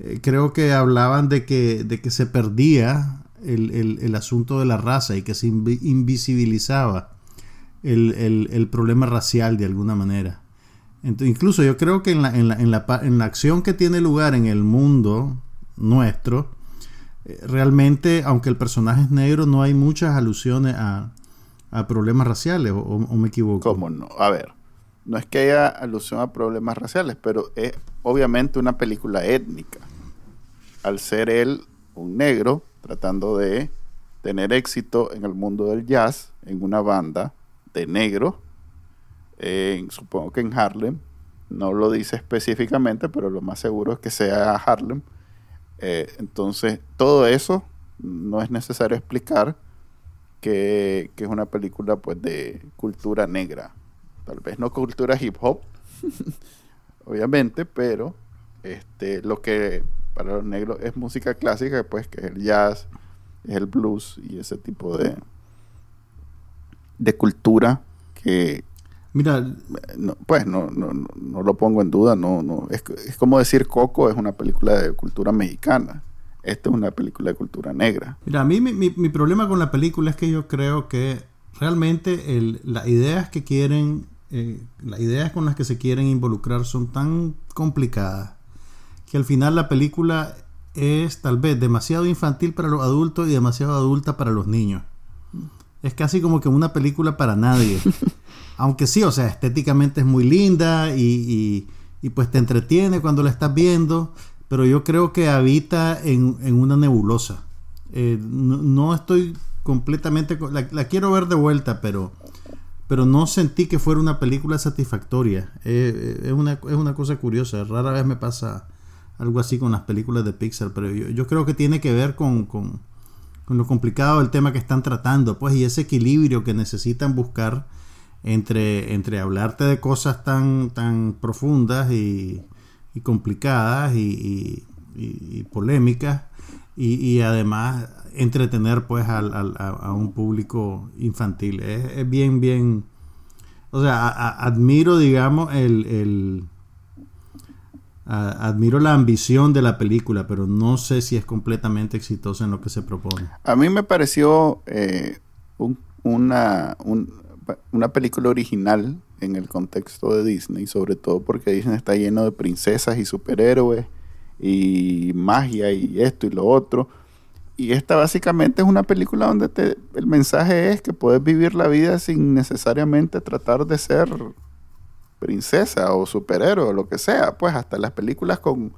eh, creo que hablaban de que, de que se perdía el, asunto de la raza y que se invisibilizaba el, problema racial de alguna manera. Incluso yo creo que en la, en, la, en, la, en la acción que tiene lugar en el mundo nuestro, eh, realmente, aunque el personaje es negro, no hay muchas alusiones a, problemas raciales, o, me equivoco. ¿Cómo no? A ver, no es que haya alusión a problemas raciales, pero es obviamente una película étnica. Al ser él un negro, tratando de tener éxito en el mundo del jazz, en una banda de supongo que en Harlem, no lo dice específicamente, pero lo más seguro es que sea Harlem eh, entonces, todo eso no es necesario explicar que, es una película pues de cultura negra. Tal vez no cultura hip hop, <laughs> obviamente, pero este, lo que para los negros es música clásica, pues que es el jazz, es el blues y ese tipo de, de cultura que, Mira, pues no, no, no, lo pongo en duda, no, no, es, como decir Coco es una película de cultura mexicana. Esta es una película de cultura negra. Mira, a mí mi, mi, problema con la película es que yo creo que realmente el, las ideas que quieren, eh, las ideas con las que se quieren involucrar son tan complicadas que al final la película es tal vez demasiado infantil para los adultos y demasiado adulta para los niños. Es casi como que una película para nadie. <laughs> Aunque sí, o sea, estéticamente es muy linda y, pues te entretiene cuando la estás viendo, pero yo creo que habita en, una nebulosa. Eh, no, estoy completamente... La, quiero ver de vuelta, pero, pero no sentí que fuera una película satisfactoria. Eh, eh, es, una, es una cosa curiosa, rara vez me pasa algo así con las películas de Pixar, pero yo, creo que tiene que ver con, con, lo complicado del tema que están tratando, pues, y ese equilibrio que necesitan buscar entre, entre hablarte de cosas tan, tan profundas y, complicadas y, polémicas y, además entretener pues a, un público infantil. Es, bien, bien... O sea, admiro, digamos, el... admiro la ambición de la película, pero no sé si es completamente exitosa en lo que se propone. A mí me pareció eh, una, un, una película original en el contexto de Disney, sobre todo porque Disney está lleno de princesas y superhéroes y magia y esto y lo otro. Y esta básicamente es una película donde te, el mensaje es que puedes vivir la vida sin necesariamente tratar de ser princesa o superhéroe o lo que sea. Pues hasta las películas con,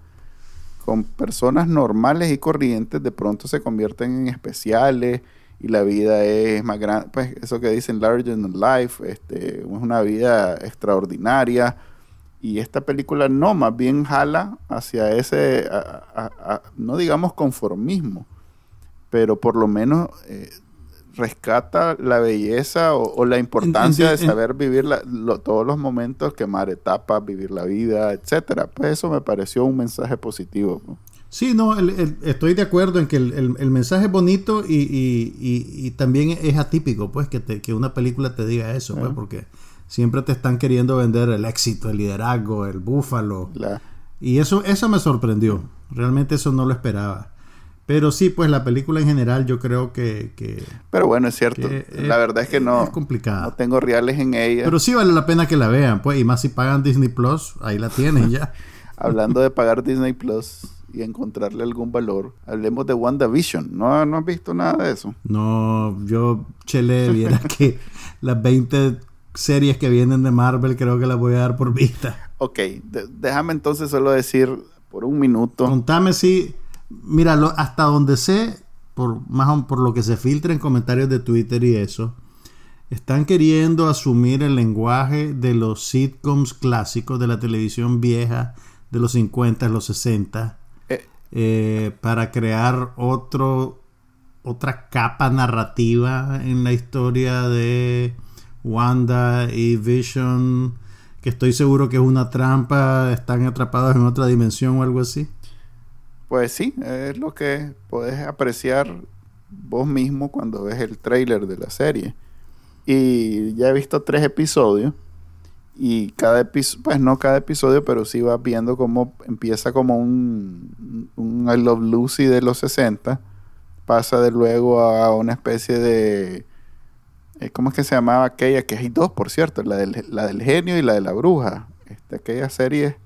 con personas normales y corrientes de pronto se convierten en especiales y la vida es más grande, pues eso que dicen larger than life, este, es una vida extraordinaria. Y esta película no, más bien jala hacia ese, no digamos conformismo, pero por lo menos eh, rescata la belleza o, la importancia de saber vivir todos los momentos, quemar etapas, vivir la vida, etcétera. Pues eso me pareció un mensaje positivo. Sí, no, estoy de acuerdo en que el, mensaje es bonito y, también es atípico, pues, que, que una película te diga eso, pues, porque siempre te están queriendo vender el éxito, el liderazgo, el búfalo. Y eso, eso me sorprendió. Realmente eso no lo esperaba. Pero sí, pues la película en general yo creo que... que Pero bueno, es cierto. La verdad es que no, es complicada. no tengo reales en ella. pero sí vale la pena que la vean, pues. Y más si pagan Disney Plus, ahí la tienen ya. <laughs> Hablando de pagar Disney Plus y encontrarle algún valor, hablemos de WandaVision. ¿No, no has visto nada de eso? No, yo, Chele, viera <laughs> que las 20 series que vienen de Marvel creo que las voy a dar por vista. Ok, de- déjame entonces solo decir por un minuto. Contame si, mira, lo- hasta donde sé, por más o- por lo que se filtra en comentarios de Twitter y eso, están queriendo asumir el lenguaje de los sitcoms clásicos de la televisión vieja de los 50, los 60, Eh, eh, para crear otro otra capa narrativa en la historia de Wanda y Vision que estoy seguro que es una trampa están atrapados en otra dimensión o algo así Pues sí, es lo que podés apreciar vos mismo cuando ves el trailer de la serie. Y ya he visto tres episodios. Y cada episodio, pues no cada episodio, pero sí vas viendo cómo empieza como un, un I Love Lucy de los 60. Pasa de luego a una especie de... eh, ¿Cómo es que se llamaba aquella? Que hay dos, por cierto. La del, la del genio y la de la bruja. Este, aquella serie...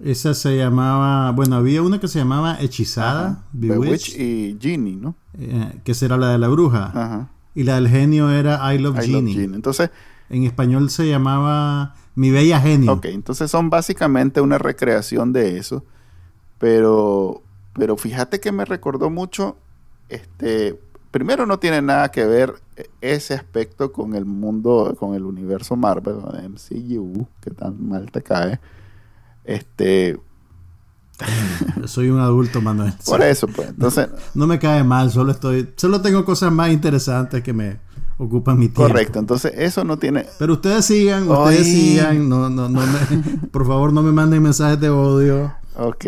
esa se llamaba bueno había una que se llamaba Hechizada. Bewitched, Bewitched y Genie, ¿no? eh, que será la de la bruja Ajá. y la del genio era I Love, I Love Genie. Entonces, en español se llamaba Mi Bella Genio ok, entonces son básicamente una recreación de eso. Pero, pero fíjate que me recordó mucho, este, primero no tiene nada que ver ese aspecto con el mundo, con el universo Marvel, con MCU, que tan mal te cae. Este, soy un adulto Manuel <laughs> por eso, pues, entonces, No me cae mal, solo estoy, solo tengo cosas más interesantes que me ocupan mi tiempo. correcto, entonces eso no tiene, Pero ustedes sigan, ustedes sigan, no, no, no me- por favor no me manden mensajes de odio. ok,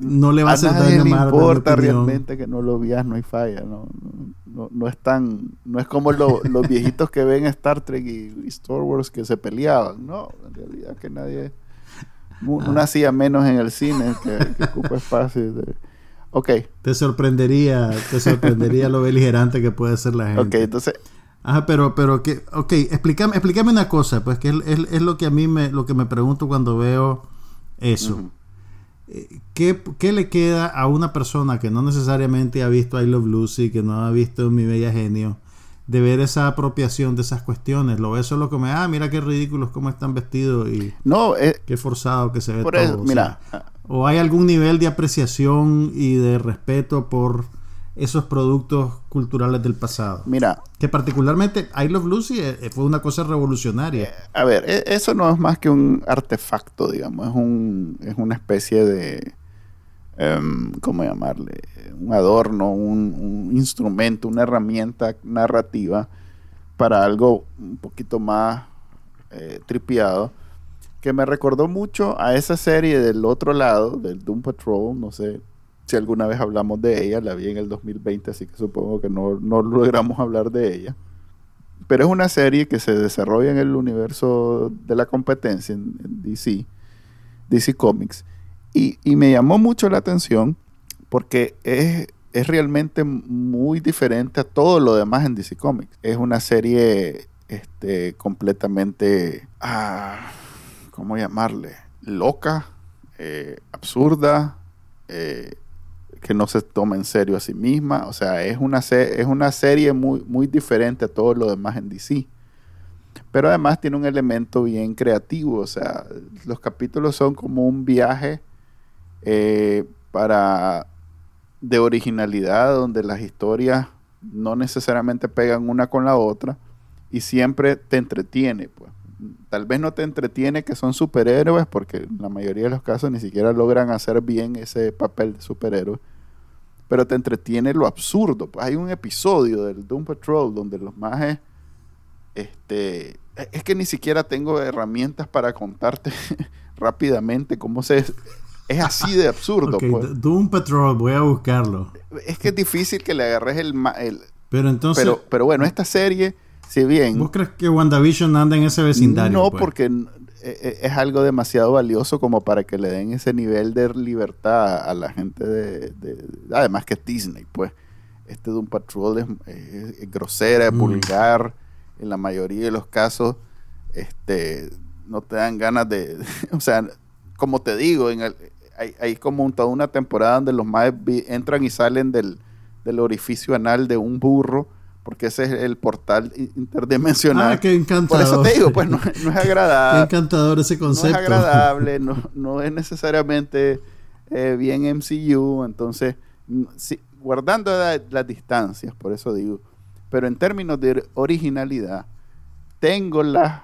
No le va a hacer daño mi importa realmente que no lo veas, no hay falla, no, no, no es tan, no es como lo- los viejitos que ven Star Trek y, y Star Wars que se peleaban, no, en realidad que nadie. Una silla menos en el cine que, que ocupa espacio. de- Ok, Te sorprendería, te sorprendería lo beligerante que puede ser la gente. ok, entonces, Ajá, pero, pero que, ok, explícame, explícame una cosa, pues que es, es- es lo que a mí me, lo que me pregunto cuando veo eso. Eh, ¿Qué, qué le queda a una persona que no necesariamente ha visto I Love Lucy, que no ha visto Mi Bella Genio, de ver esa apropiación de esas cuestiones? Lo ve solo como, ah, mira qué ridículos cómo están vestidos y no, eh, qué forzado que se ve todo. eso, o mira, sea, ¿O hay algún nivel de apreciación y de respeto por esos productos culturales del pasado? mira, Que particularmente I Love Lucy eh, fue una cosa revolucionaria. A ver, e- eso no es más que un artefacto, digamos, es, un, es una especie de, em, ¿cómo llamarle? Un adorno, un, instrumento, una herramienta narrativa para algo un poquito más eh, tripiado, que me recordó mucho a esa serie del otro lado, del Doom Patrol, no sé si alguna vez hablamos de ella, la vi en el 2020, así que supongo que no, no logramos hablar de ella. Pero es una serie que se desarrolla en el universo de la competencia, en, en DC, DC Comics. Y, me llamó mucho la atención porque es, es realmente muy diferente a todo lo demás en DC Comics. Es una serie este, completamente, ah, ¿cómo llamarle? Loca, eh, absurda, eh, que no se toma en serio a sí misma. O sea, es una, es una serie muy, muy diferente a todo lo demás en DC. Pero además tiene un elemento bien creativo. O sea, los capítulos son como un viaje eh, para de originalidad, donde las historias no necesariamente pegan una con la otra y siempre te entretiene. Pues. Tal vez no te entretiene que son superhéroes, porque en la mayoría de los casos ni siquiera logran hacer bien ese papel de superhéroe pero te entretiene lo absurdo. Pues hay un episodio del Doom Patrol donde los mages, este, es que ni siquiera tengo herramientas para contarte <laughs> rápidamente cómo se, es así de absurdo. <laughs> Ok, pues. Doom Patrol, voy a buscarlo. Es que es difícil que le agarres el, el- Pero entonces, pero, pero bueno, esta serie, si bien ¿vos crees que WandaVision anda en ese vecindario? no, pues? porque e- e- es algo demasiado valioso como para que le den ese nivel de libertad a la gente de, de- además que es Disney pues este Doom Patrol es, es- es grosera, es Mm. vulgar en la mayoría de los casos este no te dan ganas de <laughs> o sea como te digo en el- hay, hay como un- toda una temporada donde los más entran y salen del, del orificio anal de un burro porque ese es el portal interdimensional Ah, qué por encantador. eso te digo, pues no, no es <laughs> Qué agradable. encantador ese No es concepto. agradable, no, <laughs> no es necesariamente eh, bien MCU. Entonces, guardando la- las distancias, por eso digo. Pero en términos de originalidad, tengo la.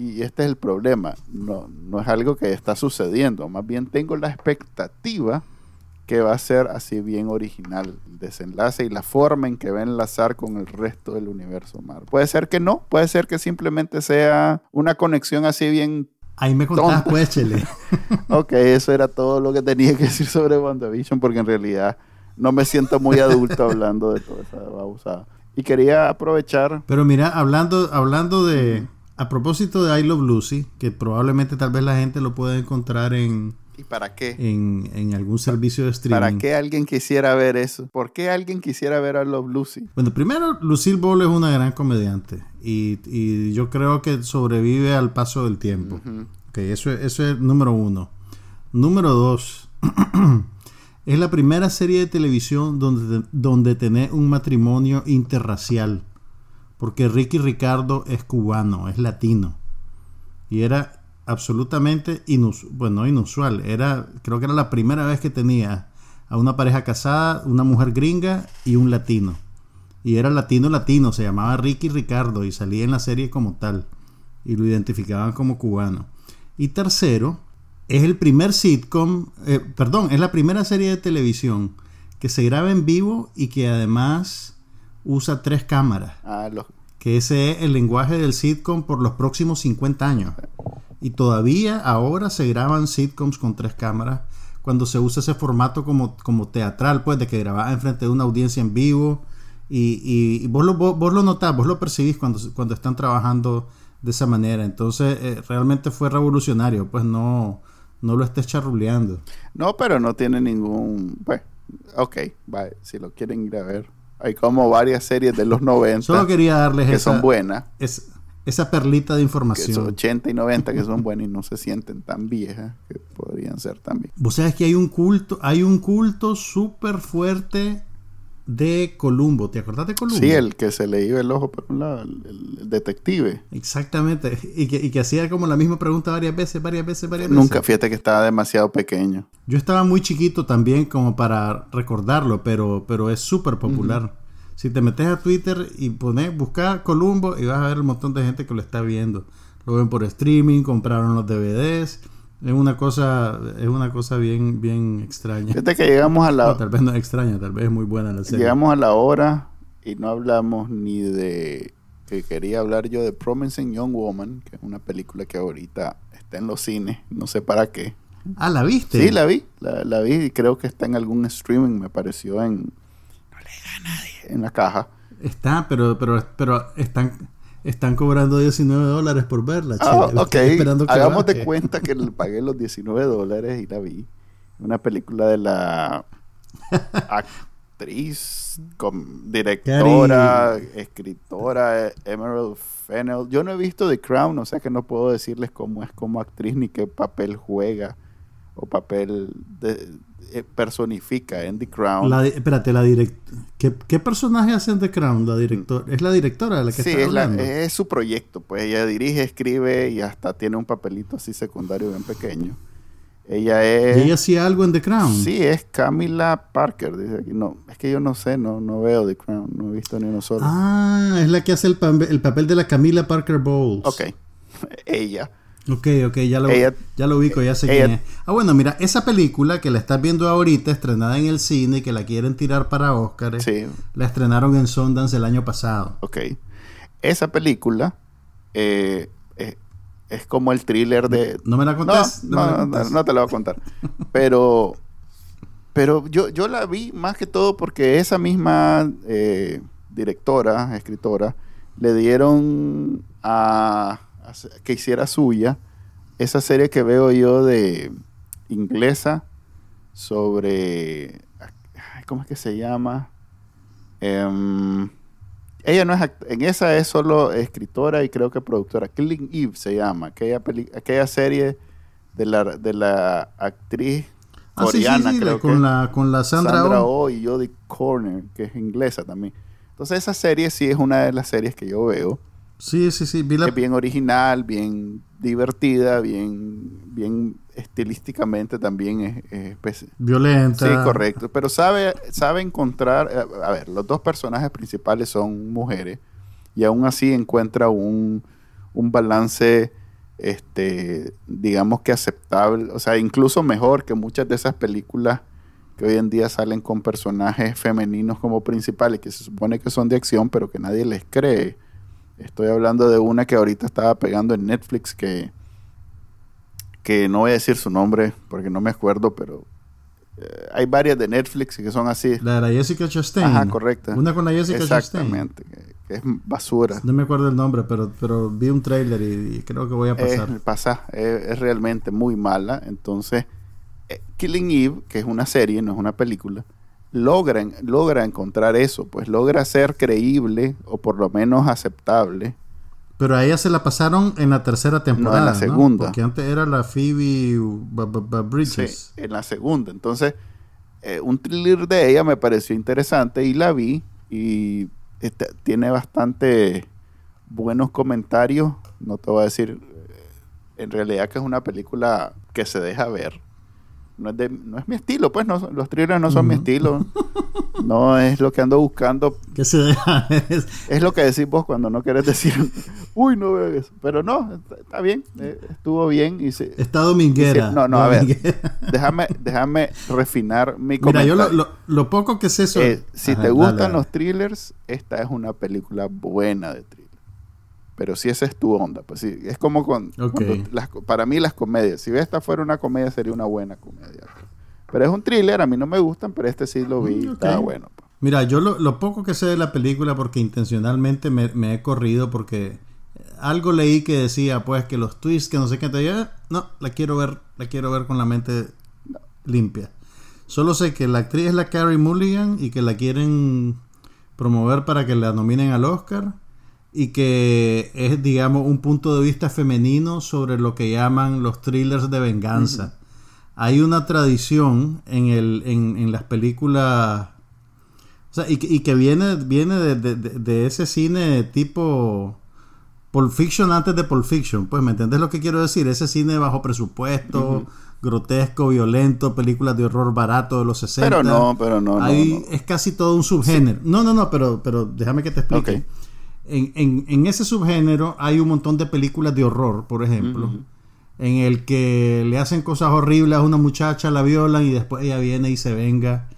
Y este es el problema. No, no es algo que está sucediendo. Más bien tengo la expectativa que va a ser así bien original el desenlace y la forma en que va a enlazar con el resto del universo Marvel. Puede ser que no, puede ser que simplemente sea una conexión así bien... Ahí me contás, pues, Chele. <laughs> Ok, eso era todo lo que tenía que decir sobre WandaVision porque en realidad no me siento muy adulto hablando de toda esa babosada. Y quería aprovechar... Pero mira, hablando, hablando de. A propósito de I Love Lucy, que probablemente tal vez la gente lo pueda encontrar en, ¿Y para qué? en, en algún servicio de streaming. ¿Para qué alguien quisiera ver eso? ¿Por qué alguien quisiera ver a Love Lucy? Bueno, primero, Lucille Ball es una gran comediante. Y, y yo creo que sobrevive al paso del tiempo. Eso es número uno. Número dos. <clears throat> es la primera serie de televisión donde, donde tenés un matrimonio interracial. Porque Ricky Ricardo es cubano, es latino. Y era absolutamente inusual. Bueno, no inusual. Era, creo que era la primera vez que tenía a una pareja casada, una mujer gringa y un latino. Y era latino latino, se llamaba Ricky Ricardo y salía en la serie como tal. Y lo identificaban como cubano. Y tercero, es el primer sitcom, eh, perdón, es la primera serie de televisión que se graba en vivo y que además usa tres cámaras. Ah, los, Que ese es el lenguaje del sitcom por los próximos 50 años. Y todavía ahora se graban sitcoms con tres cámaras cuando se usa ese formato como, como teatral, pues, de que grabás enfrente de una audiencia en vivo. Y, y- y vos, lo, vos, vos lo notás, vos lo percibís cuando, cuando están trabajando de esa manera. Entonces, eh, realmente fue revolucionario, pues no, no lo estés charruleando. No, pero no tiene ningún. Pues, ok, vale, si lo quieren ir a ver. Hay como varias series de los 90 Solo quería darles que esa, son buenas, es- esa perlita de que información. son 80 y 90 que son buenas y no se sienten tan viejas que podrían ser también. Vos sabés que hay un culto, hay un culto súper fuerte de Columbo. ¿Te acordás de Columbo? Sí, el que se le iba el ojo por un lado, el, el detective. Exactamente. Y que, y que hacía como la misma pregunta varias veces, varias veces, varias veces. Nunca, fíjate que estaba demasiado pequeño. Yo estaba muy chiquito también como para recordarlo, pero, pero es súper popular. Si te metes a Twitter y pones, buscar Columbo y vas a ver un montón de gente que lo está viendo. Lo ven por streaming, compraron los DVDs. Es una cosa, es una cosa bien, bien extraña. Fíjate que llegamos a No, la, tal vez no es extraña, tal vez es muy buena la serie. llegamos a la hora y no hablamos ni de que quería hablar yo de Promising Young Woman, que es una película que ahorita está en los cines, no sé para qué. Ah, ¿la viste? Sí, la vi, la, la vi y creo que está en algún streaming, me pareció en... No le diga a nadie. En la caja. Está, pero, pero, pero están, están cobrando 19 dólares por verla. Ah, chile. ok, Estoy esperando que hagamos de cuenta que le pagué los 19 dólares y la vi. Una película de la <laughs> actriz, directora, escritora Emerald Fennell. Yo no he visto The Crown, o sea que no puedo decirles cómo es como actriz ni qué papel juega o papel de- personifica en The Crown. La espérate, la direct ¿Qué, ¿Qué personaje hace en The Crown? La director ¿Es la directora de la que Sí, está es, la- hablando? es su proyecto, pues ella dirige, escribe y hasta tiene un papelito así secundario bien pequeño. Ella es... ¿Y ella hacía algo en The Crown? Sí, es Camila Parker, dice aquí. No, es que yo no sé, no, no veo The Crown, no he visto ni uno solo. Ah, es la que hace el papel de la Camila Parker Bowles. ok, <laughs> ella. Ok, ok, ya lo, Ella- ya lo ubico, ya sé ella- quién es. Ah, bueno, mira, esa película que la estás viendo ahorita, estrenada en el cine y que la quieren tirar para Oscar, Sí, la estrenaron en Sundance el año pasado. ok. Esa película eh, es, es como el thriller de... ¿No me la No, contés? no, la no, no te lo voy a contar. <laughs> Pero, pero yo, yo la vi más que todo porque esa misma eh, directora, escritora, le dieron a- que hiciera suya esa serie que veo yo de inglesa sobre, ¿cómo es que se llama? Em, ella no es, en esa es solo escritora y creo que productora. Killing Eve se llama, aquella, peli- aquella serie de la, de la actriz Ah, sí, sí, coreana, sí, creo con, que. la, con la Sandra, Sandra Oh. Oh y Jodie Corner, que es inglesa también. Entonces esa serie sí es una de las series que yo veo. Sí, sí, sí. Vi la, Es bien original, bien divertida, bien, bien estilísticamente también es, es espe- violenta. Sí, correcto. Pero sabe, sabe encontrar, eh, a ver, los dos personajes principales son mujeres y aún así encuentra un, un balance, este, digamos que aceptable, o sea, incluso mejor que muchas de esas películas que hoy en día salen con personajes femeninos como principales, que se supone que son de acción, pero que nadie les cree. Estoy hablando de una que ahorita estaba pegando en Netflix que, que no voy a decir su nombre porque no me acuerdo, pero eh, hay varias de Netflix que son así. La de la Jessica Chastain. Ajá, correcta. Una con la Jessica Chastain. Exactamente, que, que es basura. No me acuerdo el nombre, pero, pero vi un trailer y, y creo que voy a Es, pasar. pasa, es, es realmente muy mala. Entonces, eh, Killing Eve, que es una serie, no es una película, logra, logra encontrar eso, pues logra ser creíble o por lo menos aceptable. Pero a ella se la pasaron en la tercera temporada. la segunda. Porque antes era la Phoebe B- B- B- Bridges. Sí, en la segunda. Entonces, eh, un thriller de ella me pareció interesante y la vi y este, tiene bastante buenos comentarios. No te voy a decir, eh, en realidad que es una película que se deja ver. No es, de- no es mi estilo, pues no, los thrillers no son mi estilo. No es lo que ando buscando. Que se deja. es- Es lo que decís vos cuando no querés decir, uy, no veo eso. Pero no, está, está bien, eh, estuvo bien y se, Está dominguera. No, no, a ver. déjame, déjame refinar mi Mira, comentario. yo lo, lo- lo poco que sé sobre... Eh, si Ajá, te gustan dale. los thrillers, esta es una película buena de thriller. Pero si esa es tu onda, pues sí, es como con... Las para mí las comedias, si esta fuera una comedia sería una buena comedia. Pero es un thriller, a mí no me gustan, pero este sí lo vi, Mm, ok. estaba bueno. pues. Mira, yo lo, lo poco que sé de la película, porque intencionalmente me, me he corrido, porque algo leí que decía, pues, que los twists, que no sé qué, te diga, no, la quiero ver, la quiero ver con la mente limpia. Solo sé que la actriz es la Carrie Mulligan y que la quieren promover para que la nominen al Oscar y que es, digamos, un punto de vista femenino sobre lo que llaman los thrillers de venganza. Hay una tradición en, el, en, en las películas o sea, y, que- y que viene, viene de, de- de- ese cine tipo Pulp Fiction antes de Pulp Fiction. Pues, ¿me entendés lo que quiero decir? Ese cine bajo presupuesto, grotesco, violento, películas de horror barato de los 60. Pero no, pero no, no, Ahí no. es casi todo un subgénero. No, no, no, pero, pero déjame que te explique. En, en- en ese subgénero hay un montón de películas de horror, por ejemplo, en el que le hacen cosas horribles a una muchacha, la violan y después ella viene y se venga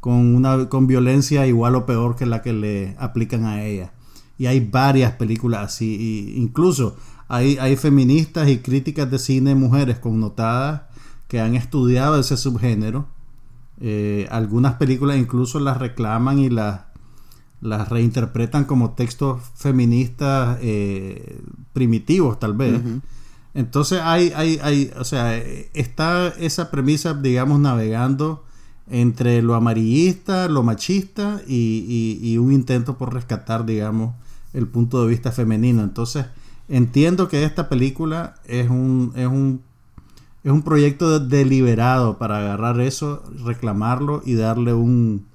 con una con violencia igual o peor que la que le aplican a ella. Y hay varias películas así, y incluso hay, hay feministas y críticas de cine mujeres connotadas que han estudiado ese subgénero. Eh, algunas películas incluso las reclaman y las las reinterpretan como textos feministas eh, primitivos tal vez. Entonces hay, hay, hay, o sea, está esa premisa, digamos, navegando entre lo amarillista, lo machista y, y- y un intento por rescatar, digamos, el punto de vista femenino. Entonces, entiendo que esta película es un, es un, es un proyecto deliberado para agarrar eso, reclamarlo y darle un,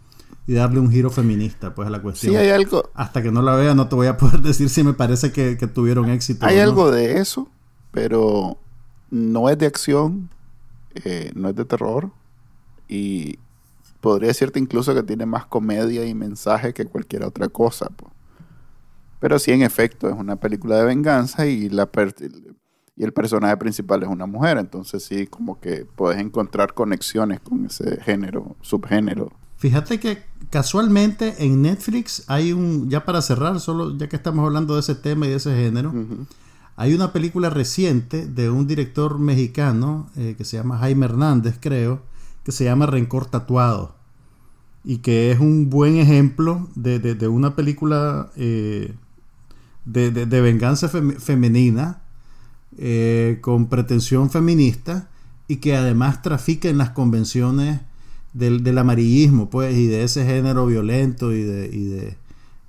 y darle un giro feminista, pues a la cuestión. Sí, hay algo, Hasta que no la vea no te voy a poder <laughs> decir si me parece que, que tuvieron éxito. hay o no. algo de eso, pero no es de acción, eh, no es de terror y podría decirte incluso que tiene más comedia y mensaje que cualquier otra cosa. po. Pero sí, en efecto, es una película de venganza y, la per- y el personaje principal es una mujer, entonces sí, como que puedes encontrar conexiones con ese género, subgénero. Fíjate que casualmente en Netflix hay un, ya para cerrar, solo ya que estamos hablando de ese tema y de ese género, hay una película reciente de un director mexicano eh, que se llama Jaime Hernández, creo, que se llama Rencor Tatuado. Y que es un buen ejemplo de, de- de una película eh, de, de- de venganza fem- femenina eh, con pretensión feminista y que además trafica en las convenciones del, del amarillismo, pues, y de ese género violento y de, y de,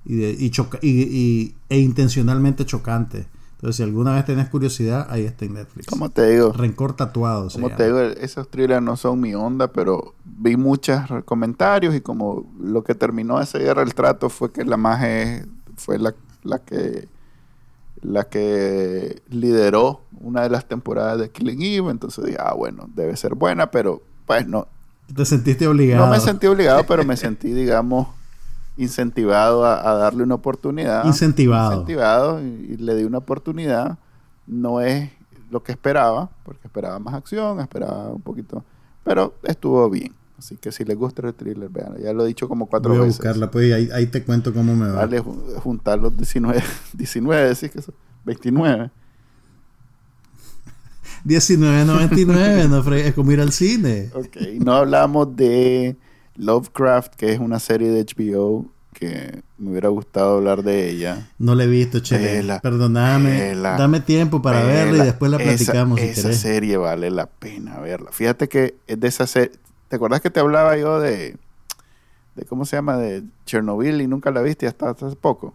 y de y choca- y- y- e intencionalmente chocante. Entonces, si alguna vez tenés curiosidad, ahí está en Netflix. Como te digo, Rencor tatuado. como llama. te digo, esos thrillers no son mi onda, pero vi muchos comentarios y como lo que terminó ese guerra el trato fue que la maje fue la, la que la que lideró una de las temporadas de Killing Eve, entonces dije, ah, bueno, debe ser buena, pero pues no, Te sentiste obligado. no me sentí obligado, pero me sentí, digamos, incentivado a, a darle una oportunidad. Incentivado. Incentivado y, y le di una oportunidad. No es lo que esperaba, porque esperaba más acción, esperaba un poquito, pero estuvo bien. Así que si les gusta el thriller, vean, ya lo he dicho como cuatro Voy a veces. buscarla, pues, y ahí, ahí te cuento cómo me va. Dale, ju- juntar los 19, 19, <laughs> decís que son 29. 19.99, no es como ir al cine. Ok, no hablamos de Lovecraft, que es una serie de HBO que me hubiera gustado hablar de ella. No la he visto, Chele. Perdóname. Dame tiempo para verla y después la esa- platicamos si Esa, serie vale la pena verla. Fíjate que es de esa serie. ¿Te acuerdas que te hablaba yo de, de cómo se llama? De Chernobyl y nunca la viste hasta hace poco.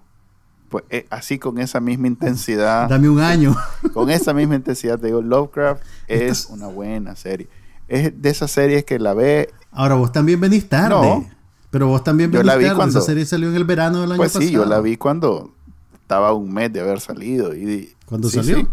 Pues eh, así con esa misma intensidad. Dame un año. <laughs> con esa misma intensidad te digo, Lovecraft es una buena serie. Es de esas series que la ve Ahora, vos también venís tarde. No. Pero vos también Yo venís la vi tarde. cuando- Esa serie salió en el verano del año Pues pasado. sí, yo la vi cuando estaba un mes de haber salido. Y, ¿Cuándo sí, salió? sí.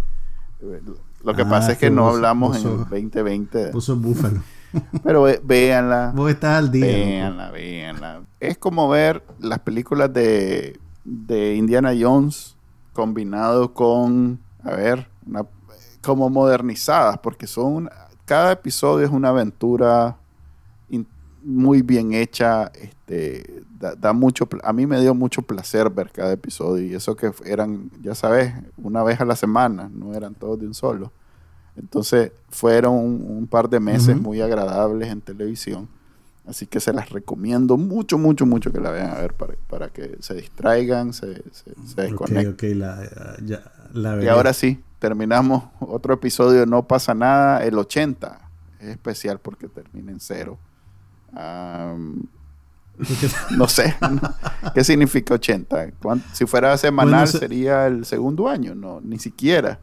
Lo que Ah, pasa es que que no vos- hablamos vos en sos- el 2020. Puso Búfalo. <laughs> Pero ve- véanla. vos estás al día. loco. Véanla, véanla. Es como ver las películas de, de Indiana Jones combinado con, a ver, una- como modernizadas, porque son, cada episodio es una aventura in- muy bien hecha, este, da, da mucho, a mí me dio mucho placer ver cada episodio y eso que eran, ya sabes, una vez a la semana, no eran todos de un solo. Entonces fueron un, un par de meses muy agradables en televisión. Así que se las recomiendo mucho, mucho, mucho que la vean a ver para, para que se distraigan, se, se, se Ok, desconecten. ok, la, ya, la Y ahora sí, terminamos otro episodio de No pasa nada, el 80. Es especial porque termina en cero. Porque- no sé, <laughs> ¿qué significa 80? ¿Cuán- Si fuera semanal Bueno, se- sería el segundo año, no, ni siquiera.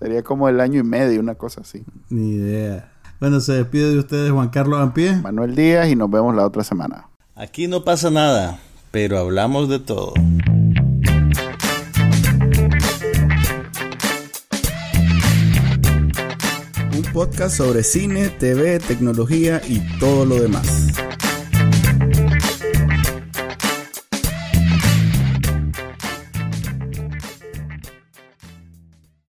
Sería como el año y medio, una cosa así. Ni idea. Bueno, se despide de ustedes Juan Carlos Ampie. Manuel Díaz y nos vemos la otra semana. Aquí no pasa nada, pero hablamos de todo. Un podcast sobre cine, TV, tecnología y todo lo demás.